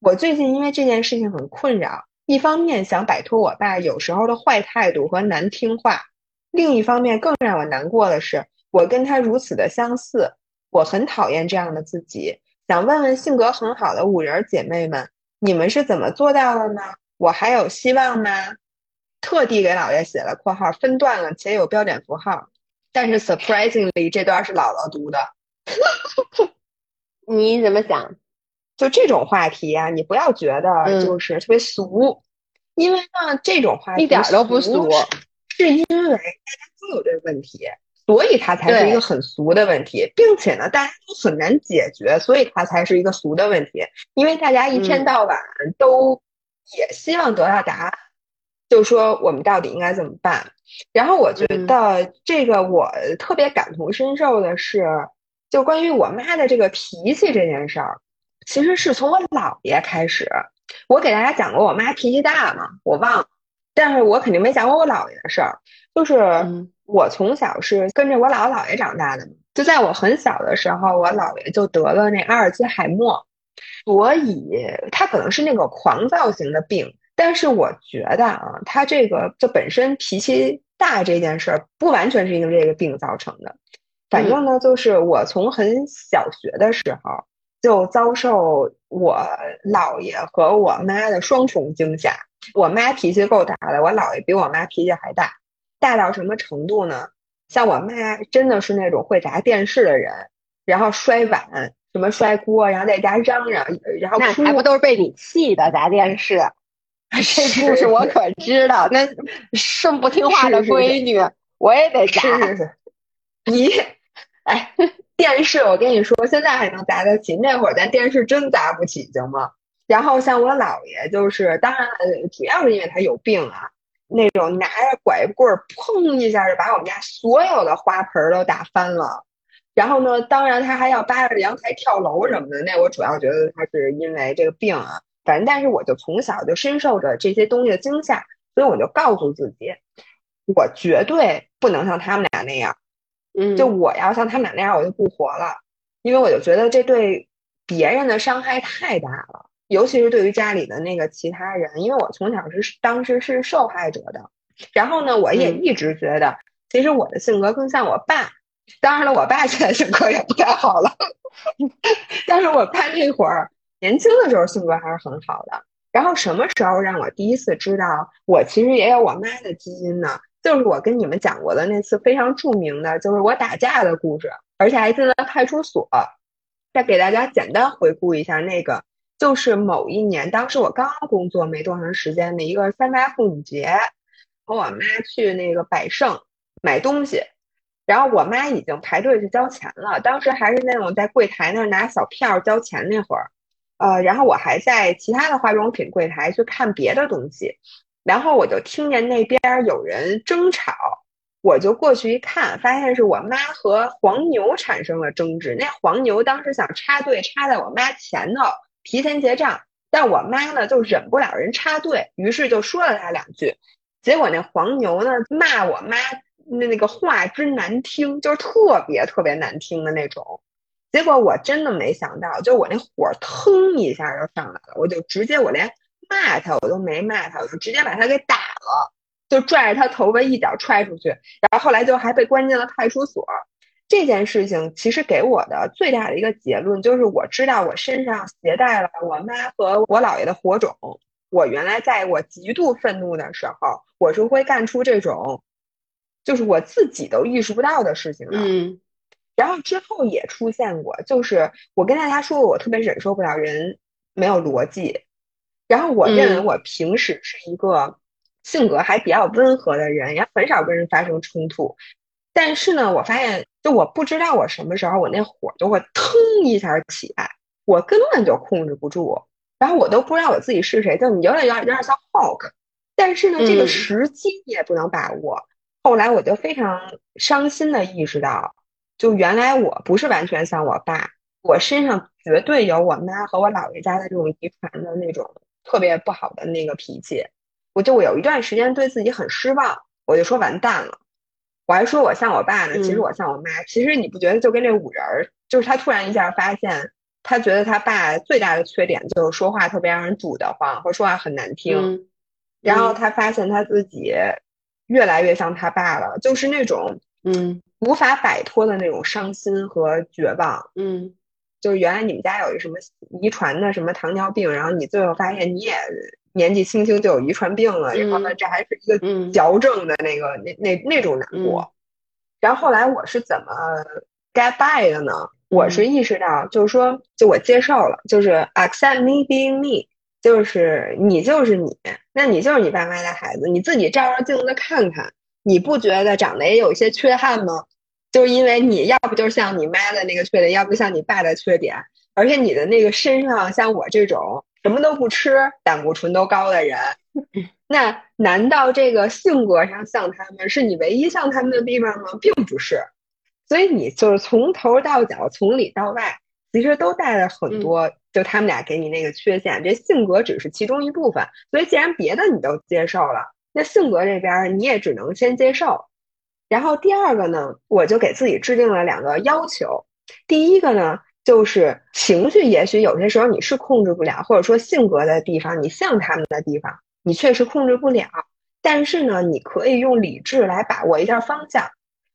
我最近因为这件事情很困扰，一方面想摆脱我爸有时候的坏态度和难听话。另一方面，更让我难过的是，我跟他如此的相似，我很讨厌这样的自己。想问问性格很好的五人姐妹们，你们是怎么做到的呢？我还有希望吗？特地给姥爷写了括号，分段了且有标点符号。但是 surprisingly，这段是姥姥读的。你怎么想？就这种话题啊，你不要觉得就是特别俗，因为呢，这种话题一点都不俗。是因为大家都有这个问题，所以它才是一个很俗的问题，并且呢，大家都很难解决，所以它才是一个俗的问题。因为大家一天到晚都也希望得到答案，就说我们到底应该怎么办。然后我觉得这个我特别感同身受的是，就关于我妈的这个脾气这件事儿，其实是从我姥爷开始。我给大家讲过我妈脾气大嘛，我忘了。但是我肯定没讲过我姥爷的事儿，就是我从小是跟着我姥姥姥爷长大的嘛。就在我很小的时候，我姥爷就得了那阿尔兹海默，所以他可能是那个狂躁型的病。但是我觉得啊，他这个就本身脾气大这件事儿，不完全是因为这个病造成的。反正呢，就是我从很小学的时候就遭受我姥爷和我妈的双重惊吓。我妈脾气够大的，我姥爷比我妈脾气还大，大到什么程度呢？像我妈真的是那种会砸电视的人，然后摔碗，什么摔锅，然后在家嚷嚷，然后那还不都是被你气的砸电视？这故事我可知道。那 么不听话的闺女，我也得砸。是是是，你，哎，电视我跟你说，现在还能砸得起，那会儿咱电视真砸不起，行吗？然后像我姥爷，就是当然主要是因为他有病啊，那种拿着拐棍儿，砰一下就把我们家所有的花盆都打翻了。然后呢，当然他还要扒着阳台跳楼什么的。那我主要觉得他是因为这个病啊，反正但是我就从小就深受着这些东西的惊吓，所以我就告诉自己，我绝对不能像他们俩那样。嗯，就我要像他们俩那样，我就不活了，因为我就觉得这对别人的伤害太大了。尤其是对于家里的那个其他人，因为我从小是当时是受害者的，然后呢，我也一直觉得，其实我的性格更像我爸。当然了，我爸现在性格也不太好了，但是我爸那会儿年轻的时候性格还是很好的。然后什么时候让我第一次知道我其实也有我妈的基因呢？就是我跟你们讲过的那次非常著名的，就是我打架的故事，而且还进了派出所。再给大家简单回顾一下那个。就是某一年，当时我刚工作没多长时间的一个三八妇女节，和我妈去那个百盛买东西，然后我妈已经排队去交钱了。当时还是那种在柜台那儿拿小票交钱那会儿，呃，然后我还在其他的化妆品柜台去看别的东西，然后我就听见那边有人争吵，我就过去一看，发现是我妈和黄牛产生了争执。那黄牛当时想插队插在我妈前头。提前结账，但我妈呢就忍不了人插队，于是就说了他两句，结果那黄牛呢骂我妈那那个话之难听，就是特别特别难听的那种。结果我真的没想到，就我那火腾一下就上来了，我就直接我连骂他我都没骂他，我就直接把他给打了，就拽着他头发一脚踹出去，然后后来就还被关进了派出所。这件事情其实给我的最大的一个结论就是，我知道我身上携带了我妈和我姥爷的火种。我原来在我极度愤怒的时候，我是会干出这种，就是我自己都意识不到的事情的。嗯。然后之后也出现过，就是我跟大家说过，我特别忍受不了人没有逻辑。然后我认为我平时是一个性格还比较温和的人，也很少跟人发生冲突。但是呢，我发现。就我不知道我什么时候我那火就会腾一下起来，我根本就控制不住，然后我都不知道我自己是谁，就你有点有点有点像 Hulk，但是呢，这个时机你也不能把握，后来我就非常伤心的意识到，就原来我不是完全像我爸，我身上绝对有我妈和我姥爷家的这种遗传的那种特别不好的那个脾气。我就我有一段时间对自己很失望，我就说完蛋了。我还说我像我爸呢，其实我像我妈。其实你不觉得就跟这五人儿，就是他突然一下发现，他觉得他爸最大的缺点就是说话特别让人堵得慌，或说话很难听。然后他发现他自己。越来越像他爸了，就是那种嗯无法摆脱的那种伤心和绝望。嗯，就是原来你们家有一什么遗传的什么糖尿病，然后你最后发现你也年纪轻轻就有遗传病了，然后呢这还是一个矫正的那个那那那种难过。然后后来我是怎么 get by 的呢？我是意识到，就是说，就我接受了，就是 accept me being me。就是你就是你，那你就是你爸妈的孩子，你自己照照镜子看看，你不觉得长得也有一些缺憾吗？就是因为你要不就是像你妈的那个缺点，要不像你爸的缺点，而且你的那个身上像我这种什么都不吃、胆固醇都高的人，那难道这个性格上像他们，是你唯一像他们的地方吗？并不是，所以你就是从头到脚，从里到外，其实都带了很多。就他们俩给你那个缺陷，这性格只是其中一部分。所以既然别的你都接受了，那性格这边你也只能先接受。然后第二个呢，我就给自己制定了两个要求。第一个呢，就是情绪，也许有些时候你是控制不了，或者说性格的地方，你像他们的地方，你确实控制不了。但是呢，你可以用理智来把握一下方向。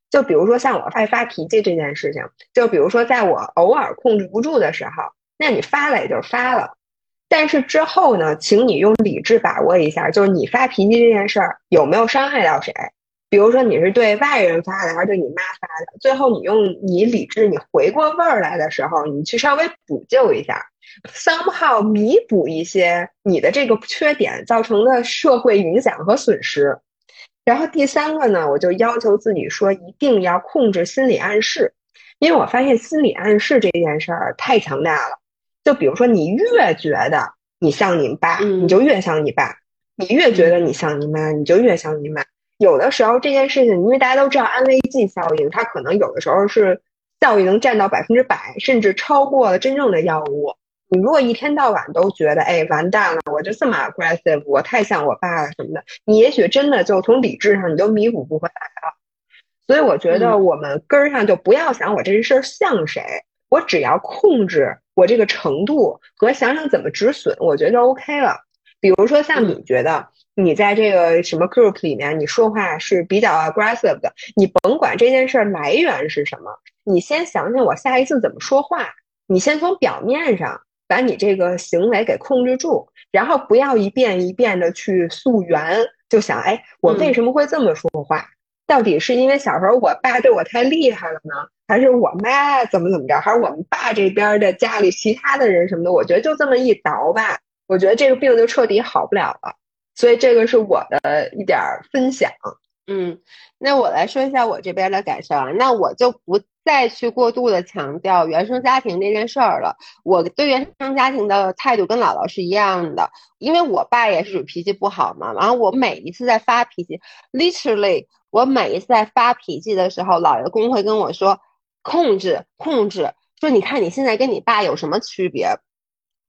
就比如说像我爱发脾气这件事情，就比如说在我偶尔控制不住的时候。那你发了也就发了，但是之后呢，请你用理智把握一下，就是你发脾气这件事儿有没有伤害到谁？比如说你是对外人发的，还是对你妈发的？最后你用你理智，你回过味儿来的时候，你去稍微补救一下，somehow 弥补一些你的这个缺点造成的社会影响和损失。然后第三个呢，我就要求自己说，一定要控制心理暗示，因为我发现心理暗示这件事儿太强大了。就比如说，你越觉得你像你爸，你就越像你爸；你越觉得你像你妈，你就越像你妈。有的时候这件事情，因为大家都知道安慰剂效应，它可能有的时候是效益能占到百分之百，甚至超过了真正的药物。你如果一天到晚都觉得，哎，完蛋了，我就这么 aggressive，我太像我爸了什么的，你也许真的就从理智上你都弥补不回来了。所以我觉得我们根儿上就不要想我这事儿像谁，我只要控制。我这个程度和想想怎么止损，我觉得就 OK 了。比如说，像你觉得你在这个什么 group 里面，你说话是比较 aggressive 的，你甭管这件事来源是什么，你先想想我下一次怎么说话。你先从表面上把你这个行为给控制住，然后不要一遍一遍的去溯源，就想，哎，我为什么会这么说话？到底是因为小时候我爸对我太厉害了呢？还是我妈怎么怎么着，还是我们爸这边的家里其他的人什么的？我觉得就这么一倒吧，我觉得这个病就彻底好不了了。所以这个是我的一点分享。嗯，那我来说一下我这边的感受啊，那我就不再去过度的强调原生家庭这件事儿了。我对原生家庭的态度跟姥姥是一样的，因为我爸也是脾气不好嘛。然后我每一次在发脾气，literally，我每一次在发脾气的时候，姥爷公会跟我说。控制控制，说你看你现在跟你爸有什么区别？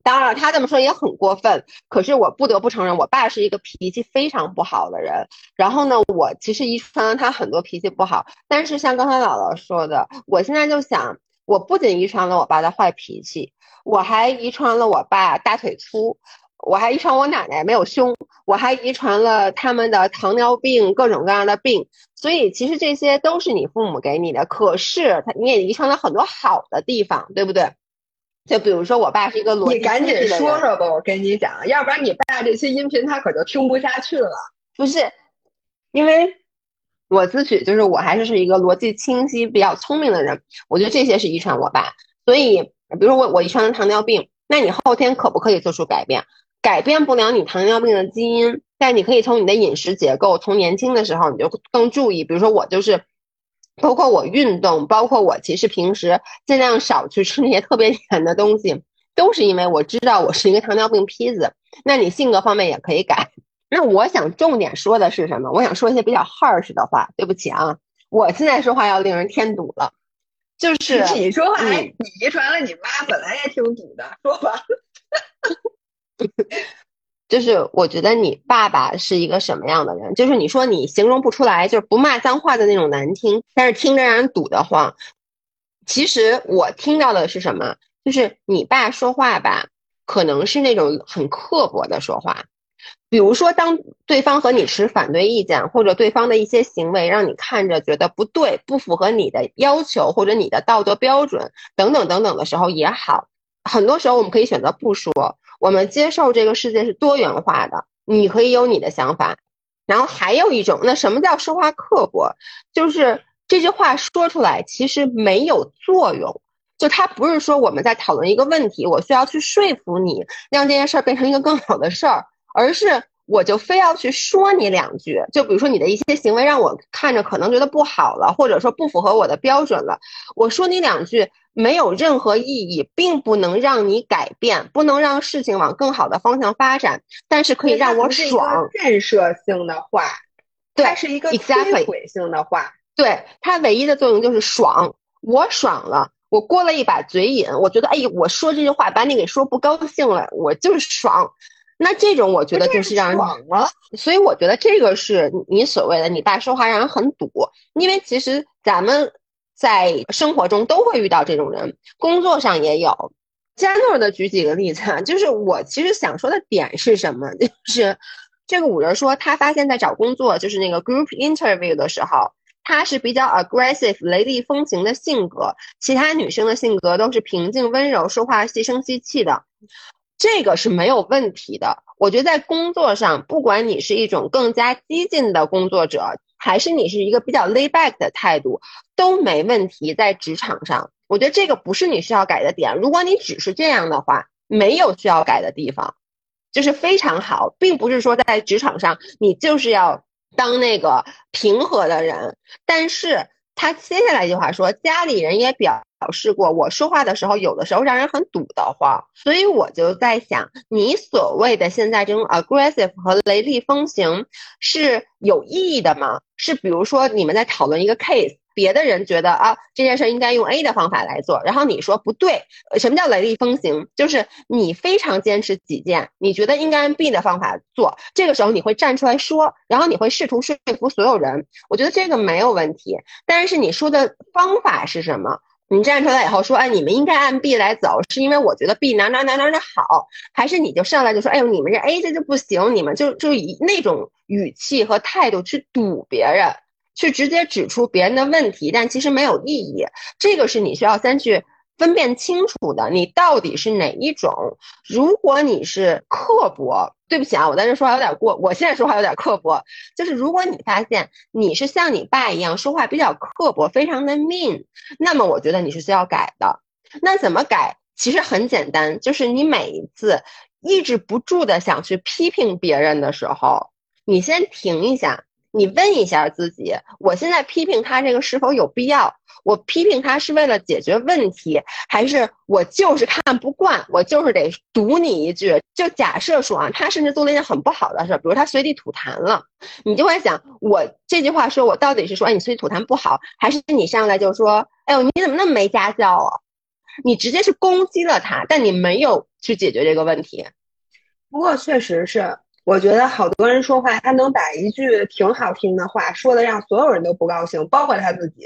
当然，他这么说也很过分。可是我不得不承认，我爸是一个脾气非常不好的人。然后呢，我其实遗传了他很多脾气不好。但是像刚才姥姥说的，我现在就想，我不仅遗传了我爸的坏脾气，我还遗传了我爸大腿粗。我还遗传我奶奶没有胸，我还遗传了他们的糖尿病各种各样的病，所以其实这些都是你父母给你的。可是他你也遗传了很多好的地方，对不对？就比如说我爸是一个逻辑，你赶紧说说吧，我跟你讲，要不然你爸这些音频他可就听不下去了。不是，因为我自诩就是我还是是一个逻辑清晰、比较聪明的人，我觉得这些是遗传我爸。所以，比如说我我遗传了糖尿病，那你后天可不可以做出改变？改变不了你糖尿病的基因，但你可以从你的饮食结构，从年轻的时候你就更注意。比如说我就是，包括我运动，包括我其实平时尽量少去吃那些特别甜的东西，都是因为我知道我是一个糖尿病坯子。那你性格方面也可以改，那我想重点说的是什么？我想说一些比较 harsh 的话。对不起啊，我现在说话要令人添堵了。就是 你说话，你遗传了你妈，本来也挺堵的，说吧。就是我觉得你爸爸是一个什么样的人？就是你说你形容不出来，就是不骂脏话的那种难听，但是听着让人堵得慌。其实我听到的是什么？就是你爸说话吧，可能是那种很刻薄的说话。比如说，当对方和你持反对意见，或者对方的一些行为让你看着觉得不对、不符合你的要求或者你的道德标准等等等等的时候也好，很多时候我们可以选择不说。我们接受这个世界是多元化的，你可以有你的想法。然后还有一种，那什么叫说话刻薄？就是这句话说出来其实没有作用，就它不是说我们在讨论一个问题，我需要去说服你，让这件事儿变成一个更好的事儿，而是我就非要去说你两句。就比如说你的一些行为让我看着可能觉得不好了，或者说不符合我的标准了，我说你两句。没有任何意义，并不能让你改变，不能让事情往更好的方向发展，但是可以让我爽。建设性的话，它是一个摧毁性的话。对它唯一的作用就是爽，我爽了，我过了一把嘴瘾，我觉得哎，我说这句话把你给说不高兴了，我就是爽。那这种我觉得就是让人爽了。所以我觉得这个是你所谓的你爸说话让人很堵，因为其实咱们。在生活中都会遇到这种人，工作上也有。加诺的举几个例子啊，就是我其实想说的点是什么？就是这个五人说，他发现在找工作，就是那个 group interview 的时候，他是比较 aggressive 雷厉风行的性格，其他女生的性格都是平静温柔，说话细声细气的，这个是没有问题的。我觉得在工作上，不管你是一种更加激进的工作者。还是你是一个比较 lay back 的态度都没问题，在职场上，我觉得这个不是你需要改的点。如果你只是这样的话，没有需要改的地方，就是非常好，并不是说在职场上你就是要当那个平和的人。但是他接下来一句话说，家里人也表。表示过，我说话的时候有的时候让人很堵得慌，所以我就在想，你所谓的现在这种 aggressive 和雷厉风行是有意义的吗？是比如说你们在讨论一个 case，别的人觉得啊这件事应该用 A 的方法来做，然后你说不对，什么叫雷厉风行？就是你非常坚持己见，你觉得应该按 B 的方法做，这个时候你会站出来说，然后你会试图说服所有人，我觉得这个没有问题，但是你说的方法是什么？你站出来以后说，哎，你们应该按 B 来走，是因为我觉得 B 哪哪哪哪哪好，还是你就上来就说，哎呦，你们这 A 这就不行，你们就就以那种语气和态度去堵别人，去直接指出别人的问题，但其实没有意义。这个是你需要先去。分辨清楚的，你到底是哪一种？如果你是刻薄，对不起啊，我在这说话有点过，我现在说话有点刻薄。就是如果你发现你是像你爸一样说话比较刻薄，非常的 mean，那么我觉得你是需要改的。那怎么改？其实很简单，就是你每一次抑制不住的想去批评别人的时候，你先停一下，你问一下自己：我现在批评他这个是否有必要？我批评他是为了解决问题，还是我就是看不惯，我就是得堵你一句？就假设说啊，他甚至做了一件很不好的事，比如他随地吐痰了，你就会想，我这句话说我到底是说，哎，你随地吐痰不好，还是你上来就说，哎呦，你怎么那么没家教啊？你直接是攻击了他，但你没有去解决这个问题。不过确实是，我觉得好多人说话，他能把一句挺好听的话说的让所有人都不高兴，包括他自己。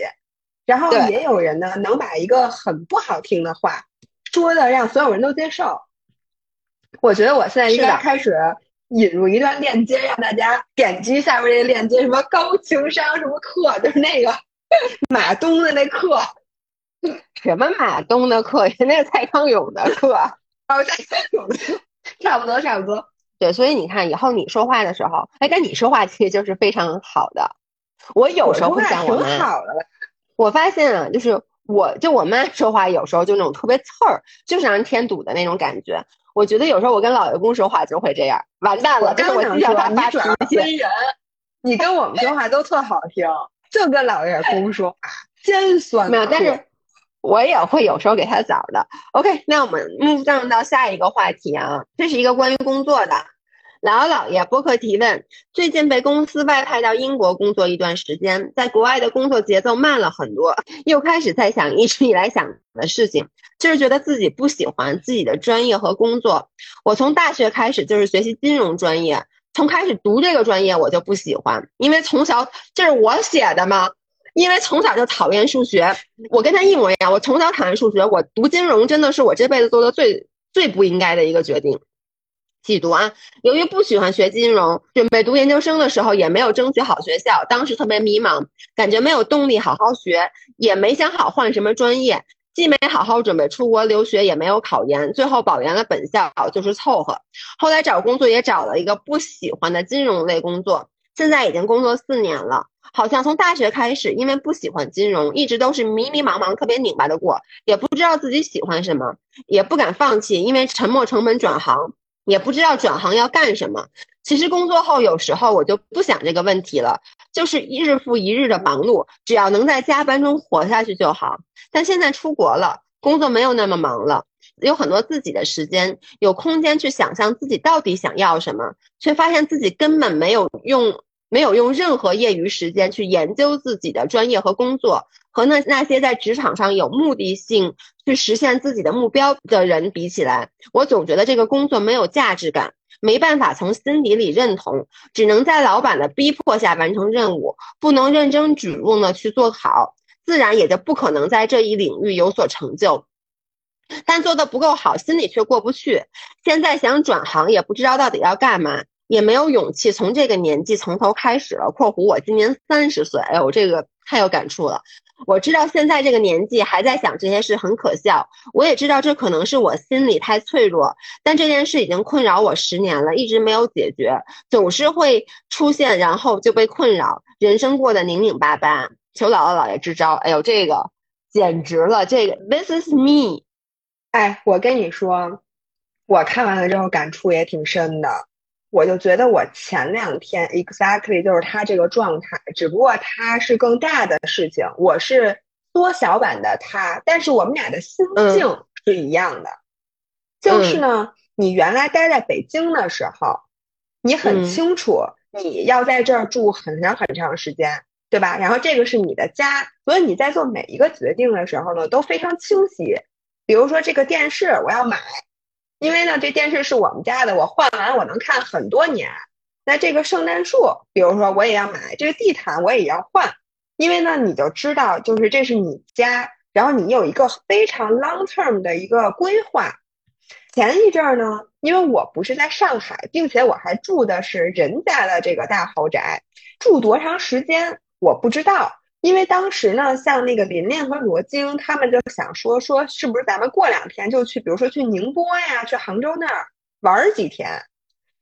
然后也有人呢，能把一个很不好听的话说的让所有人都接受。我觉得我现在应该开始引入一段链接，让大家点击下面这个链接，什么高情商什么课，就是那个 马东的那课，什么马东的课，那是蔡康永的课，哦，蔡康永的课，差不多差不多。对，所以你看，以后你说话的时候，哎，跟你说话其实就是非常好的。我有时候会讲我们。我发现啊，就是我就我妈说话有时候就那种特别刺儿，就是让人添堵的那种感觉。我觉得有时候我跟老爷公说话就会这样，完蛋了，就是我经常发发脾气。你跟我们说话都特好听，就跟老爷公说话尖酸。没有，但是我也会有时候给他枣的。OK，那我们 move 到下一个话题啊，这是一个关于工作的。姥姥姥爷播客提问：最近被公司外派到英国工作一段时间，在国外的工作节奏慢了很多，又开始在想一直以来想的事情，就是觉得自己不喜欢自己的专业和工作。我从大学开始就是学习金融专业，从开始读这个专业我就不喜欢，因为从小这是我写的吗？因为从小就讨厌数学，我跟他一模一样。我从小讨厌数学，我读金融真的是我这辈子做的最最不应该的一个决定。细读啊，由于不喜欢学金融，准备读研究生的时候也没有争取好学校，当时特别迷茫，感觉没有动力好好学，也没想好换什么专业，既没好好准备出国留学，也没有考研，最后保研了本校，就是凑合。后来找工作也找了一个不喜欢的金融类工作，现在已经工作四年了。好像从大学开始，因为不喜欢金融，一直都是迷迷茫茫、特别拧巴的过，也不知道自己喜欢什么，也不敢放弃，因为沉没成本转行。也不知道转行要干什么。其实工作后有时候我就不想这个问题了，就是一日复一日的忙碌，只要能在加班中活下去就好。但现在出国了，工作没有那么忙了，有很多自己的时间，有空间去想象自己到底想要什么，却发现自己根本没有用，没有用任何业余时间去研究自己的专业和工作。和那那些在职场上有目的性去实现自己的目标的人比起来，我总觉得这个工作没有价值感，没办法从心底里认同，只能在老板的逼迫下完成任务，不能认真主动的去做好，自然也就不可能在这一领域有所成就。但做的不够好，心里却过不去。现在想转行，也不知道到底要干嘛，也没有勇气从这个年纪从头开始了。（括弧我今年三十岁，哎呦，这个太有感触了。）我知道现在这个年纪还在想这些事很可笑，我也知道这可能是我心里太脆弱，但这件事已经困扰我十年了，一直没有解决，总是会出现，然后就被困扰，人生过得拧拧巴巴。求姥姥姥爷支招！哎呦，这个简直了，这个 This is me。哎，我跟你说，我看完了之后感触也挺深的。我就觉得我前两天 exactly 就是他这个状态，只不过他是更大的事情，我是缩小版的他，但是我们俩的心境是一样的。就是呢，你原来待在北京的时候，你很清楚你要在这儿住很长很长时间，对吧？然后这个是你的家，所以你在做每一个决定的时候呢，都非常清晰。比如说这个电视我要买。因为呢，这电视是我们家的，我换完我能看很多年。那这个圣诞树，比如说我也要买，这个地毯我也要换。因为呢，你就知道，就是这是你家，然后你有一个非常 long term 的一个规划。前一阵儿呢，因为我不是在上海，并且我还住的是人家的这个大豪宅，住多长时间我不知道。因为当时呢，像那个琳琳和罗京，他们就想说说，是不是咱们过两天就去，比如说去宁波呀，去杭州那儿玩几天。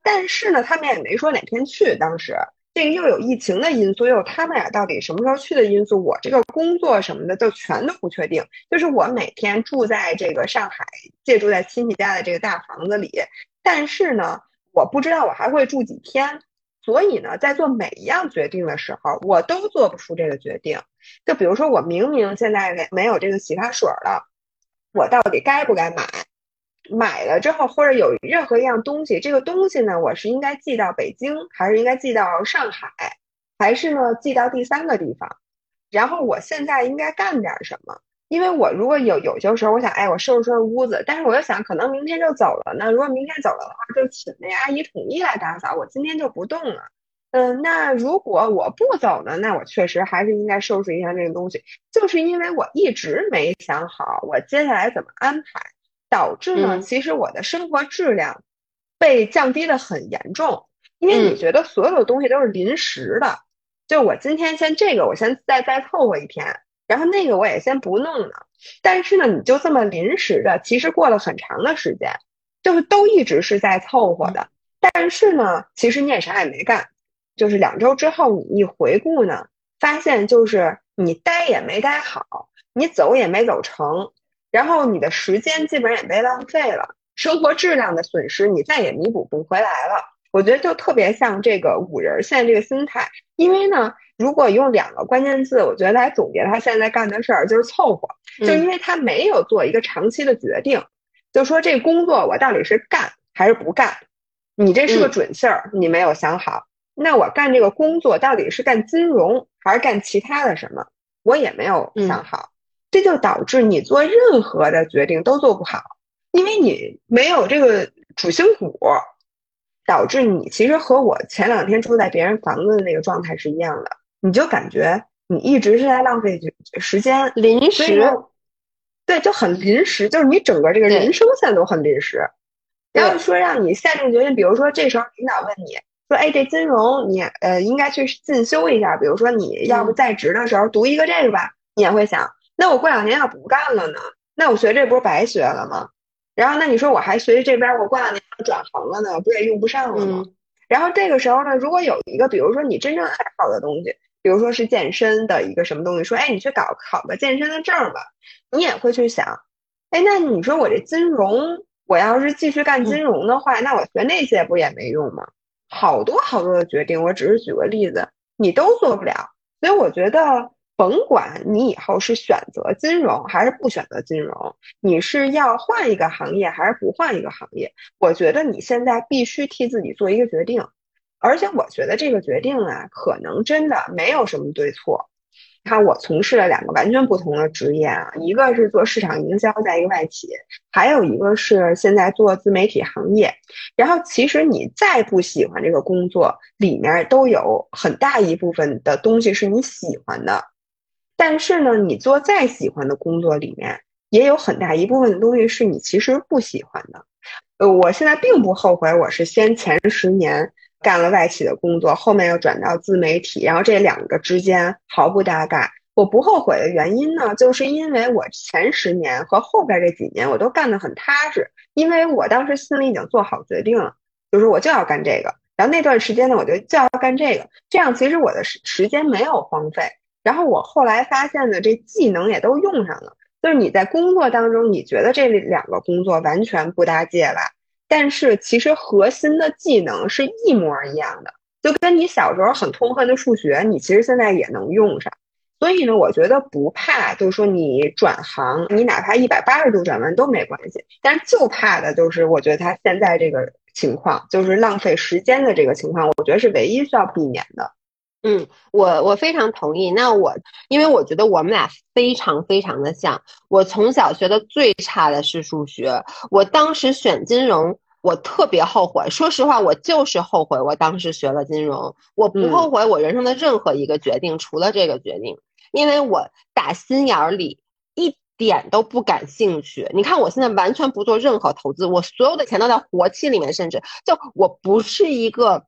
但是呢，他们也没说哪天去。当时这个又有疫情的因素，又有他们俩到底什么时候去的因素，我这个工作什么的就全都不确定。就是我每天住在这个上海，借住在亲戚家的这个大房子里，但是呢，我不知道我还会住几天。所以呢，在做每一样决定的时候，我都做不出这个决定。就比如说，我明明现在没没有这个洗发水了，我到底该不该买？买了之后，或者有任何一样东西，这个东西呢，我是应该寄到北京，还是应该寄到上海，还是呢寄到第三个地方？然后我现在应该干点什么？因为我如果有有些时候，我想，哎，我收拾收拾屋子，但是我又想，可能明天就走了呢。如果明天走了的话，就请那阿姨统一来打扫，我今天就不动了。嗯，那如果我不走呢？那我确实还是应该收拾一下这个东西。就是因为我一直没想好我接下来怎么安排，导致呢，其实我的生活质量被降低的很严重。因为你觉得所有的东西都是临时的，就我今天先这个，我先再再凑合一天。然后那个我也先不弄了，但是呢，你就这么临时的，其实过了很长的时间，就是都一直是在凑合的。但是呢，其实你也啥也没干，就是两周之后你一回顾呢，发现就是你待也没待好，你走也没走成，然后你的时间基本上也被浪费了，生活质量的损失你再也弥补不回来了。我觉得就特别像这个五人现在这个心态，因为呢。如果用两个关键字，我觉得来总结他现在干的事儿就是凑合，就因为他没有做一个长期的决定，就说这工作我到底是干还是不干，你这是个准信儿，你没有想好。那我干这个工作到底是干金融还是干其他的什么？我也没有想好，这就导致你做任何的决定都做不好，因为你没有这个主心骨，导致你其实和我前两天住在别人房子的那个状态是一样的，你就感觉你一直是在浪费时间，临时，对，就很临时，就是你整个这个人生现在都很临时。然后说让你下定决心，比如说这时候领导问你。说哎，这金融你呃应该去进修一下，比如说你要不在职的时候读一个这个吧，你也会想，那我过两年要不干了呢，那我学这不是白学了吗？然后那你说我还学这边，我过两年要转行了呢，不也用不上了吗？然后这个时候呢，如果有一个比如说你真正爱好的东西，比如说是健身的一个什么东西，说哎你去搞考个健身的证吧，你也会去想，哎那你说我这金融，我要是继续干金融的话，那我学那些不也没用吗？好多好多的决定，我只是举个例子，你都做不了。所以我觉得，甭管你以后是选择金融还是不选择金融，你是要换一个行业还是不换一个行业，我觉得你现在必须替自己做一个决定。而且我觉得这个决定啊，可能真的没有什么对错。你看我从事了两个完全不同的职业啊，一个是做市场营销，在一个外企，还有一个是现在做自媒体行业。然后其实你再不喜欢这个工作，里面都有很大一部分的东西是你喜欢的。但是呢，你做再喜欢的工作里面，也有很大一部分的东西是你其实不喜欢的。呃，我现在并不后悔，我是先前十年。干了外企的工作，后面又转到自媒体，然后这两个之间毫不搭嘎。我不后悔的原因呢，就是因为我前十年和后边这几年我都干得很踏实，因为我当时心里已经做好决定了，就是我就要干这个。然后那段时间呢，我就就要干这个，这样其实我的时时间没有荒废。然后我后来发现呢，这技能也都用上了。就是你在工作当中，你觉得这两个工作完全不搭界吧？但是其实核心的技能是一模一样的，就跟你小时候很痛恨的数学，你其实现在也能用上。所以呢，我觉得不怕，就是说你转行，你哪怕一百八十度转弯都没关系。但是就怕的就是，我觉得他现在这个情况，就是浪费时间的这个情况，我觉得是唯一需要避免的。嗯，我我非常同意。那我因为我觉得我们俩非常非常的像。我从小学的最差的是数学，我当时选金融，我特别后悔。说实话，我就是后悔我当时学了金融。我不后悔我人生的任何一个决定，除了这个决定，因为我打心眼儿里一点都不感兴趣。你看我现在完全不做任何投资，我所有的钱都在活期里面，甚至就我不是一个。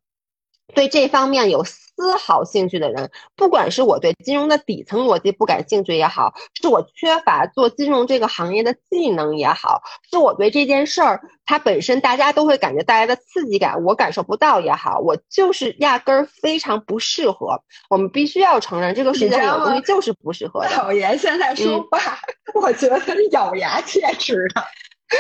对这方面有丝毫兴趣的人，不管是我对金融的底层逻辑不感兴趣也好，是我缺乏做金融这个行业的技能也好，是我对这件事儿它本身大家都会感觉带来的刺激感我感受不到也好，我就是压根儿非常不适合。我们必须要承认，这个世界上有东西就是不适合的。老爷现在说话，我觉得是咬牙切齿的。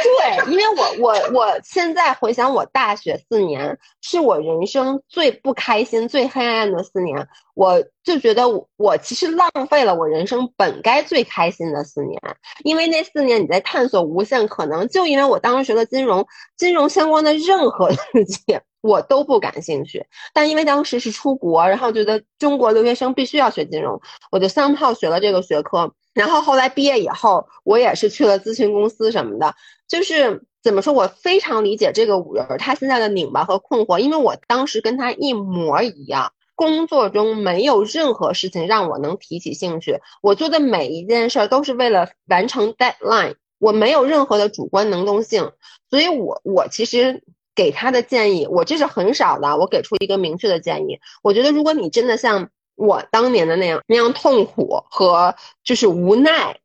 对，因为我我我现在回想我大学四年，是我人生最不开心、最黑暗的四年，我就觉得我我其实浪费了我人生本该最开心的四年，因为那四年你在探索无限可能。就因为我当时学的金融，金融相关的任何东西我都不感兴趣，但因为当时是出国，然后觉得中国留学生必须要学金融，我就三炮学了这个学科。然后后来毕业以后，我也是去了咨询公司什么的。就是怎么说，我非常理解这个五人他现在的拧巴和困惑，因为我当时跟他一模一样，工作中没有任何事情让我能提起兴趣，我做的每一件事都是为了完成 deadline，我没有任何的主观能动性，所以我我其实给他的建议，我这是很少的，我给出一个明确的建议，我觉得如果你真的像。我当年的那样那样痛苦和就是无奈，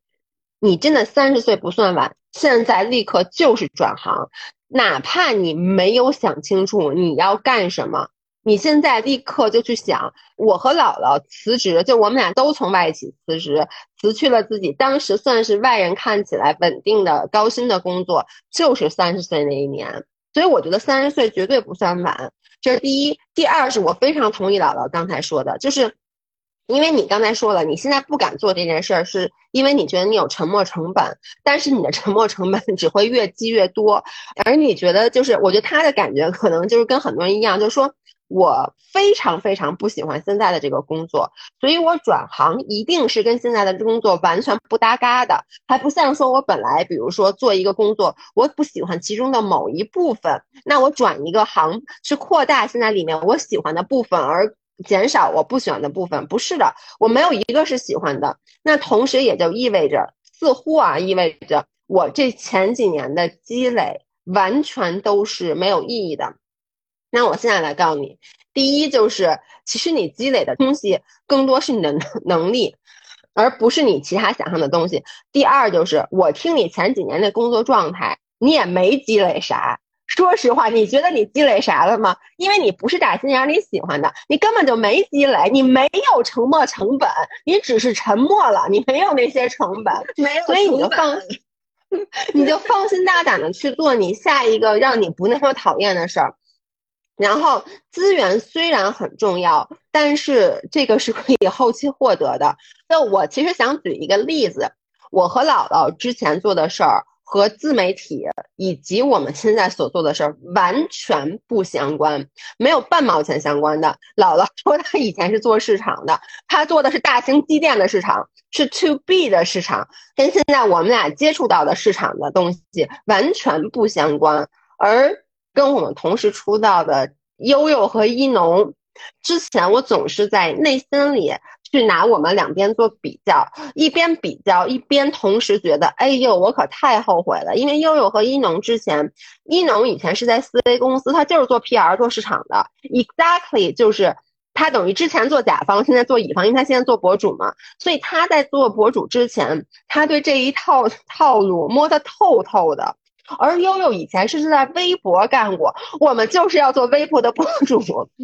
你真的三十岁不算晚，现在立刻就是转行，哪怕你没有想清楚你要干什么，你现在立刻就去想。我和姥姥辞职，就我们俩都从外企辞职，辞去了自己当时算是外人看起来稳定的高薪的工作，就是三十岁那一年。所以我觉得三十岁绝对不算晚，这是第一。第二是我非常同意姥姥刚才说的，就是。因为你刚才说了，你现在不敢做这件事儿，是因为你觉得你有沉没成本，但是你的沉没成本 只会越积越多。而你觉得，就是我觉得他的感觉可能就是跟很多人一样，就是说我非常非常不喜欢现在的这个工作，所以我转行一定是跟现在的工作完全不搭嘎的，还不像说我本来比如说做一个工作，我不喜欢其中的某一部分，那我转一个行去扩大现在里面我喜欢的部分，而。减少我不喜欢的部分，不是的，我没有一个是喜欢的。那同时也就意味着，似乎啊，意味着我这前几年的积累完全都是没有意义的。那我现在来告诉你，第一就是，其实你积累的东西更多是你的能力，而不是你其他想象的东西。第二就是，我听你前几年的工作状态，你也没积累啥。说实话，你觉得你积累啥了吗？因为你不是打心眼里喜欢的，你根本就没积累，你没有沉没成本，你只是沉默了，你没有那些成本，没有，所以你就放，你就放心大胆的去做你下一个让你不那么讨厌的事儿。然后资源虽然很重要，但是这个是可以后期获得的。那我其实想举一个例子，我和姥姥之前做的事儿。和自媒体以及我们现在所做的事儿完全不相关，没有半毛钱相关的。姥姥说她以前是做市场的，她做的是大型机电的市场，是 to B 的市场，跟现在我们俩接触到的市场的东西完全不相关。而跟我们同时出道的悠悠和一农，之前我总是在内心里。去拿我们两边做比较，一边比较一边同时觉得，哎呦，我可太后悔了。因为悠悠和一农之前，一农以前是在四 A 公司，他就是做 PR 做市场的，exactly 就是他等于之前做甲方，现在做乙方，因为他现在做博主嘛，所以他在做博主之前，他对这一套套路摸得透透的。而悠悠以前是在微博干过，我们就是要做微博的博主，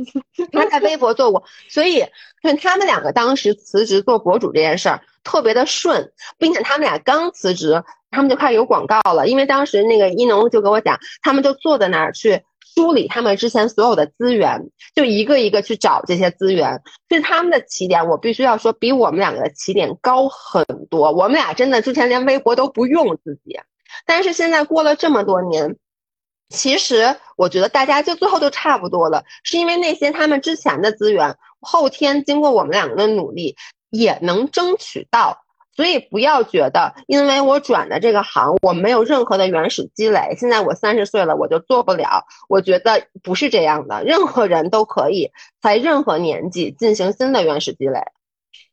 他在微博做过，所以看他们两个当时辞职做博主这件事儿特别的顺，并且他们俩刚辞职，他们就开始有广告了，因为当时那个一农就跟我讲，他们就坐在那儿去梳理他们之前所有的资源，就一个一个去找这些资源，所以他们的起点我必须要说比我们两个的起点高很多，我们俩真的之前连微博都不用自己。但是现在过了这么多年，其实我觉得大家就最后就差不多了，是因为那些他们之前的资源，后天经过我们两个的努力也能争取到，所以不要觉得因为我转的这个行我没有任何的原始积累，现在我三十岁了我就做不了。我觉得不是这样的，任何人都可以在任何年纪进行新的原始积累。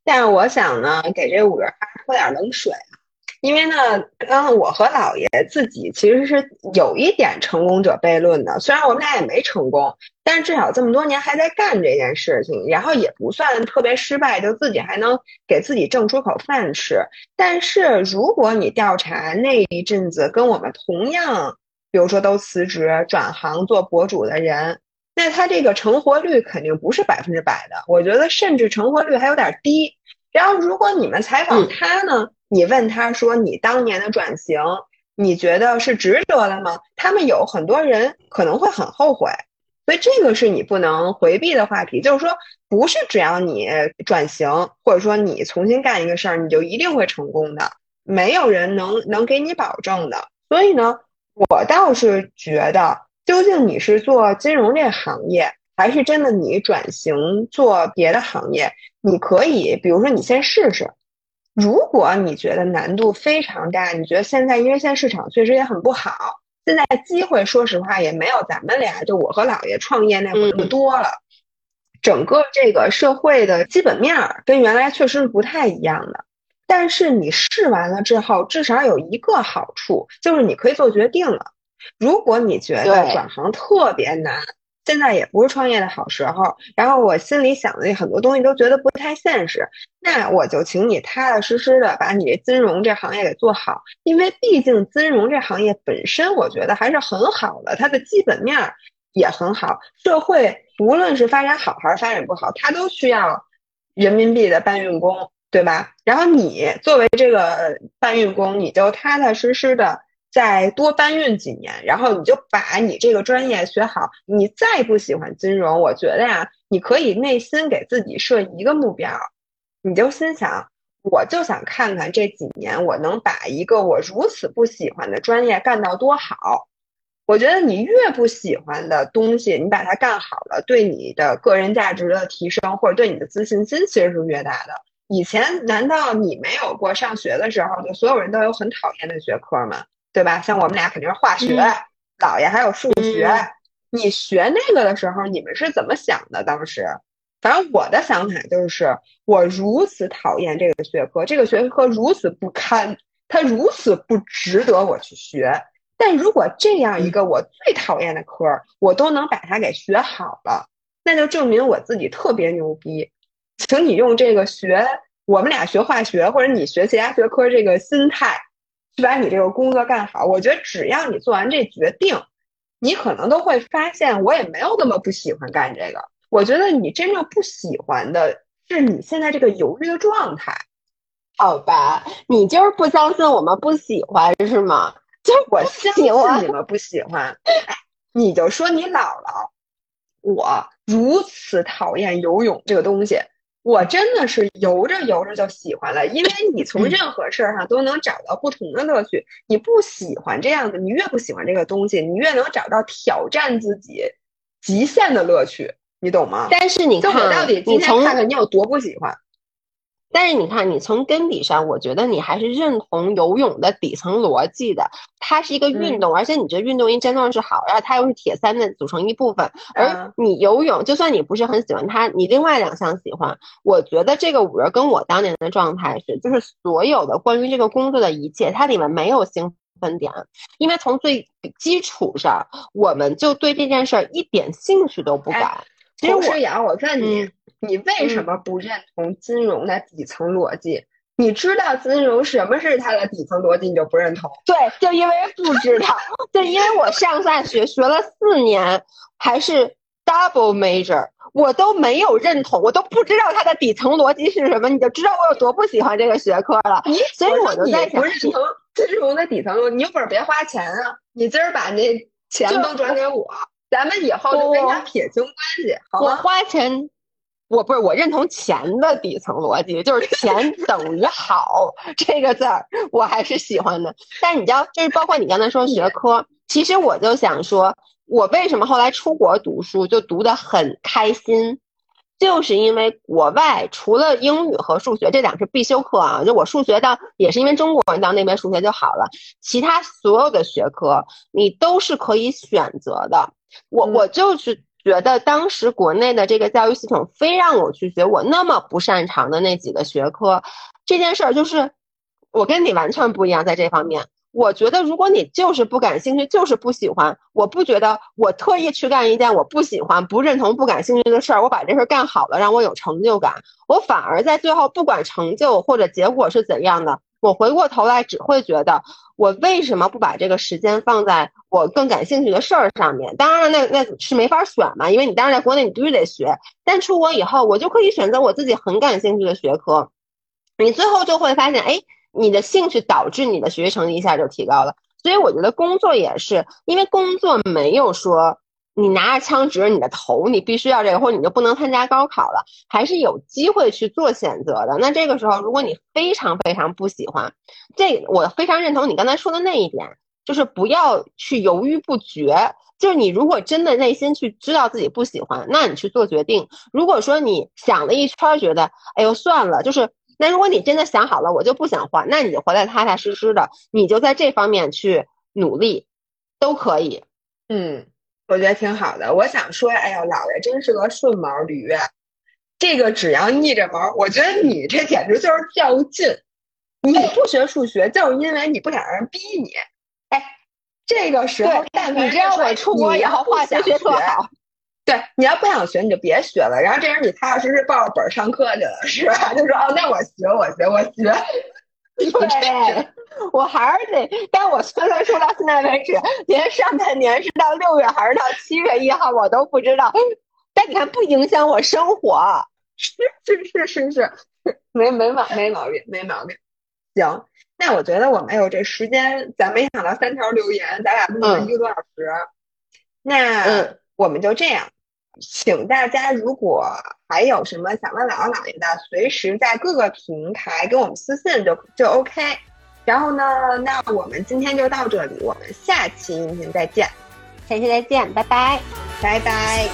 但是我想呢，给这五月花泼点冷水。因为呢，刚刚我和姥爷自己其实是有一点成功者悖论的，虽然我们俩也没成功，但是至少这么多年还在干这件事情，然后也不算特别失败，就自己还能给自己挣出口饭吃。但是如果你调查那一阵子跟我们同样，比如说都辞职转行做博主的人，那他这个成活率肯定不是百分之百的，我觉得甚至成活率还有点低。然后如果你们采访他呢？你问他说：“你当年的转型，你觉得是值得的吗？”他们有很多人可能会很后悔，所以这个是你不能回避的话题。就是说，不是只要你转型，或者说你重新干一个事儿，你就一定会成功的，没有人能能给你保证的。所以呢，我倒是觉得，究竟你是做金融这行业，还是真的你转型做别的行业，你可以，比如说你先试试。如果你觉得难度非常大，你觉得现在因为现在市场确实也很不好，现在机会说实话也没有咱们俩就我和姥爷创业那会儿那么多了，整个这个社会的基本面儿跟原来确实是不太一样的。但是你试完了之后，至少有一个好处，就是你可以做决定了。如果你觉得转行特别难。现在也不是创业的好时候，然后我心里想的很多东西都觉得不太现实，那我就请你踏踏实实的把你这金融这行业给做好，因为毕竟金融这行业本身我觉得还是很好的，它的基本面也很好，社会无论是发展好还是发展不好，它都需要人民币的搬运工，对吧？然后你作为这个搬运工，你就踏踏实实的。再多搬运几年，然后你就把你这个专业学好。你再不喜欢金融，我觉得呀，你可以内心给自己设一个目标，你就心想，我就想看看这几年我能把一个我如此不喜欢的专业干到多好。我觉得你越不喜欢的东西，你把它干好了，对你的个人价值的提升或者对你的自信心其实是越大的。以前难道你没有过上学的时候，就所有人都有很讨厌的学科吗？对吧？像我们俩肯定是化学，姥爷还有数学。你学那个的时候，你们是怎么想的？当时，反正我的想法就是，我如此讨厌这个学科，这个学科如此不堪，它如此不值得我去学。但如果这样一个我最讨厌的科，我都能把它给学好了，那就证明我自己特别牛逼。请你用这个学我们俩学化学，或者你学其他学科这个心态，去把你这个工作干好。我觉得只要你做完这决定。你可能都会发现，我也没有那么不喜欢干这个。我觉得你真正不喜欢的是你现在这个犹豫的状态，好吧？你就是不相信我们不喜欢是吗？就是我相信你们不喜欢，你就说你姥姥，我如此讨厌游泳这个东西。我真的是游着游着就喜欢了，因为你从任何事儿上都能找到不同的乐趣。你不喜欢这样子，你越不喜欢这个东西，你越能找到挑战自己极限的乐趣，你懂吗？但是你看，到底今天看看你有多不喜欢。但是你看，你从根底上，我觉得你还是认同游泳的底层逻辑的。它是一个运动，而且你这运动因真的是好，然后它又是铁三的组成一部分。而你游泳，就算你不是很喜欢它，你另外两项喜欢，我觉得这个五人跟我当年的状态是，就是所有的关于这个工作的一切，它里面没有兴奋点，因为从最基础上，我们就对这件事儿一点兴趣都不感。其实我瑶，我问你。你为什么不认同金融的底层逻辑？你知道金融什么是它的底层逻辑，你就不认同？对，就因为不知道，就因为我上大学学了四年，还是 double major，我都没有认同，我都不知道它的底层逻辑是什么，你就知道我有多不喜欢这个学科了。你所以我就在想，不认同金融的底层逻辑，你有本事别花钱啊！你今儿把那钱都转给我，咱们以后就跟他撇清关系，好吗？我花钱。我不是我认同钱的底层逻辑，就是钱等于好这个字儿，我还是喜欢的。但你知道，就是包括你刚才说学科，其实我就想说，我为什么后来出国读书就读得很开心，就是因为国外除了英语和数学这两是必修课啊，就我数学到也是因为中国人到那边数学就好了，其他所有的学科你都是可以选择的。我我就是。觉得当时国内的这个教育系统非让我去学我那么不擅长的那几个学科，这件事儿就是我跟你完全不一样在这方面。我觉得如果你就是不感兴趣，就是不喜欢，我不觉得我特意去干一件我不喜欢、不认同、不感兴趣的事儿，我把这事儿干好了，让我有成就感。我反而在最后不管成就或者结果是怎样的。我回过头来只会觉得，我为什么不把这个时间放在我更感兴趣的事儿上面？当然了，那那是没法选嘛，因为你当然在国内你必须得学。但出国以后，我就可以选择我自己很感兴趣的学科。你最后就会发现，哎，你的兴趣导致你的学习成绩一下就提高了。所以我觉得工作也是，因为工作没有说。你拿着枪指着你的头，你必须要这个，或者你就不能参加高考了，还是有机会去做选择的。那这个时候，如果你非常非常不喜欢，这我非常认同你刚才说的那一点，就是不要去犹豫不决。就是你如果真的内心去知道自己不喜欢，那你去做决定。如果说你想了一圈，觉得哎呦算了，就是那如果你真的想好了，我就不想换，那你就回来踏踏实实的，你就在这方面去努力，都可以。嗯。我觉得挺好的。我想说，哎呀，姥爷真是个顺毛驴，这个只要逆着毛。我觉得你这简直就是较劲。你不学数学，就是因为你不想让人逼你。哎，这个时候，但你知道我出国以后化学学特好。对，你要不想学，你就别学了。然后这人你踏踏实实抱着本上课去了，是吧？就说哦，那我学，我学，我学。对，我还是得，但我算算数到现在为止，连上半年是到六月还是到七月一号，我都不知道。但你看，不影响我生活。是是是是是，没没毛没毛病没毛病。行，那我觉得我们有这时间，咱没想到三条留言，咱俩录了一个多小时。那我们就这样，请大家如果还有什么想问姥姥姥爷的，随时在各个平台给我们私信就就 OK。然后呢，那我们今天就到这里，我们下期音频再见，下期再见，拜拜，拜拜。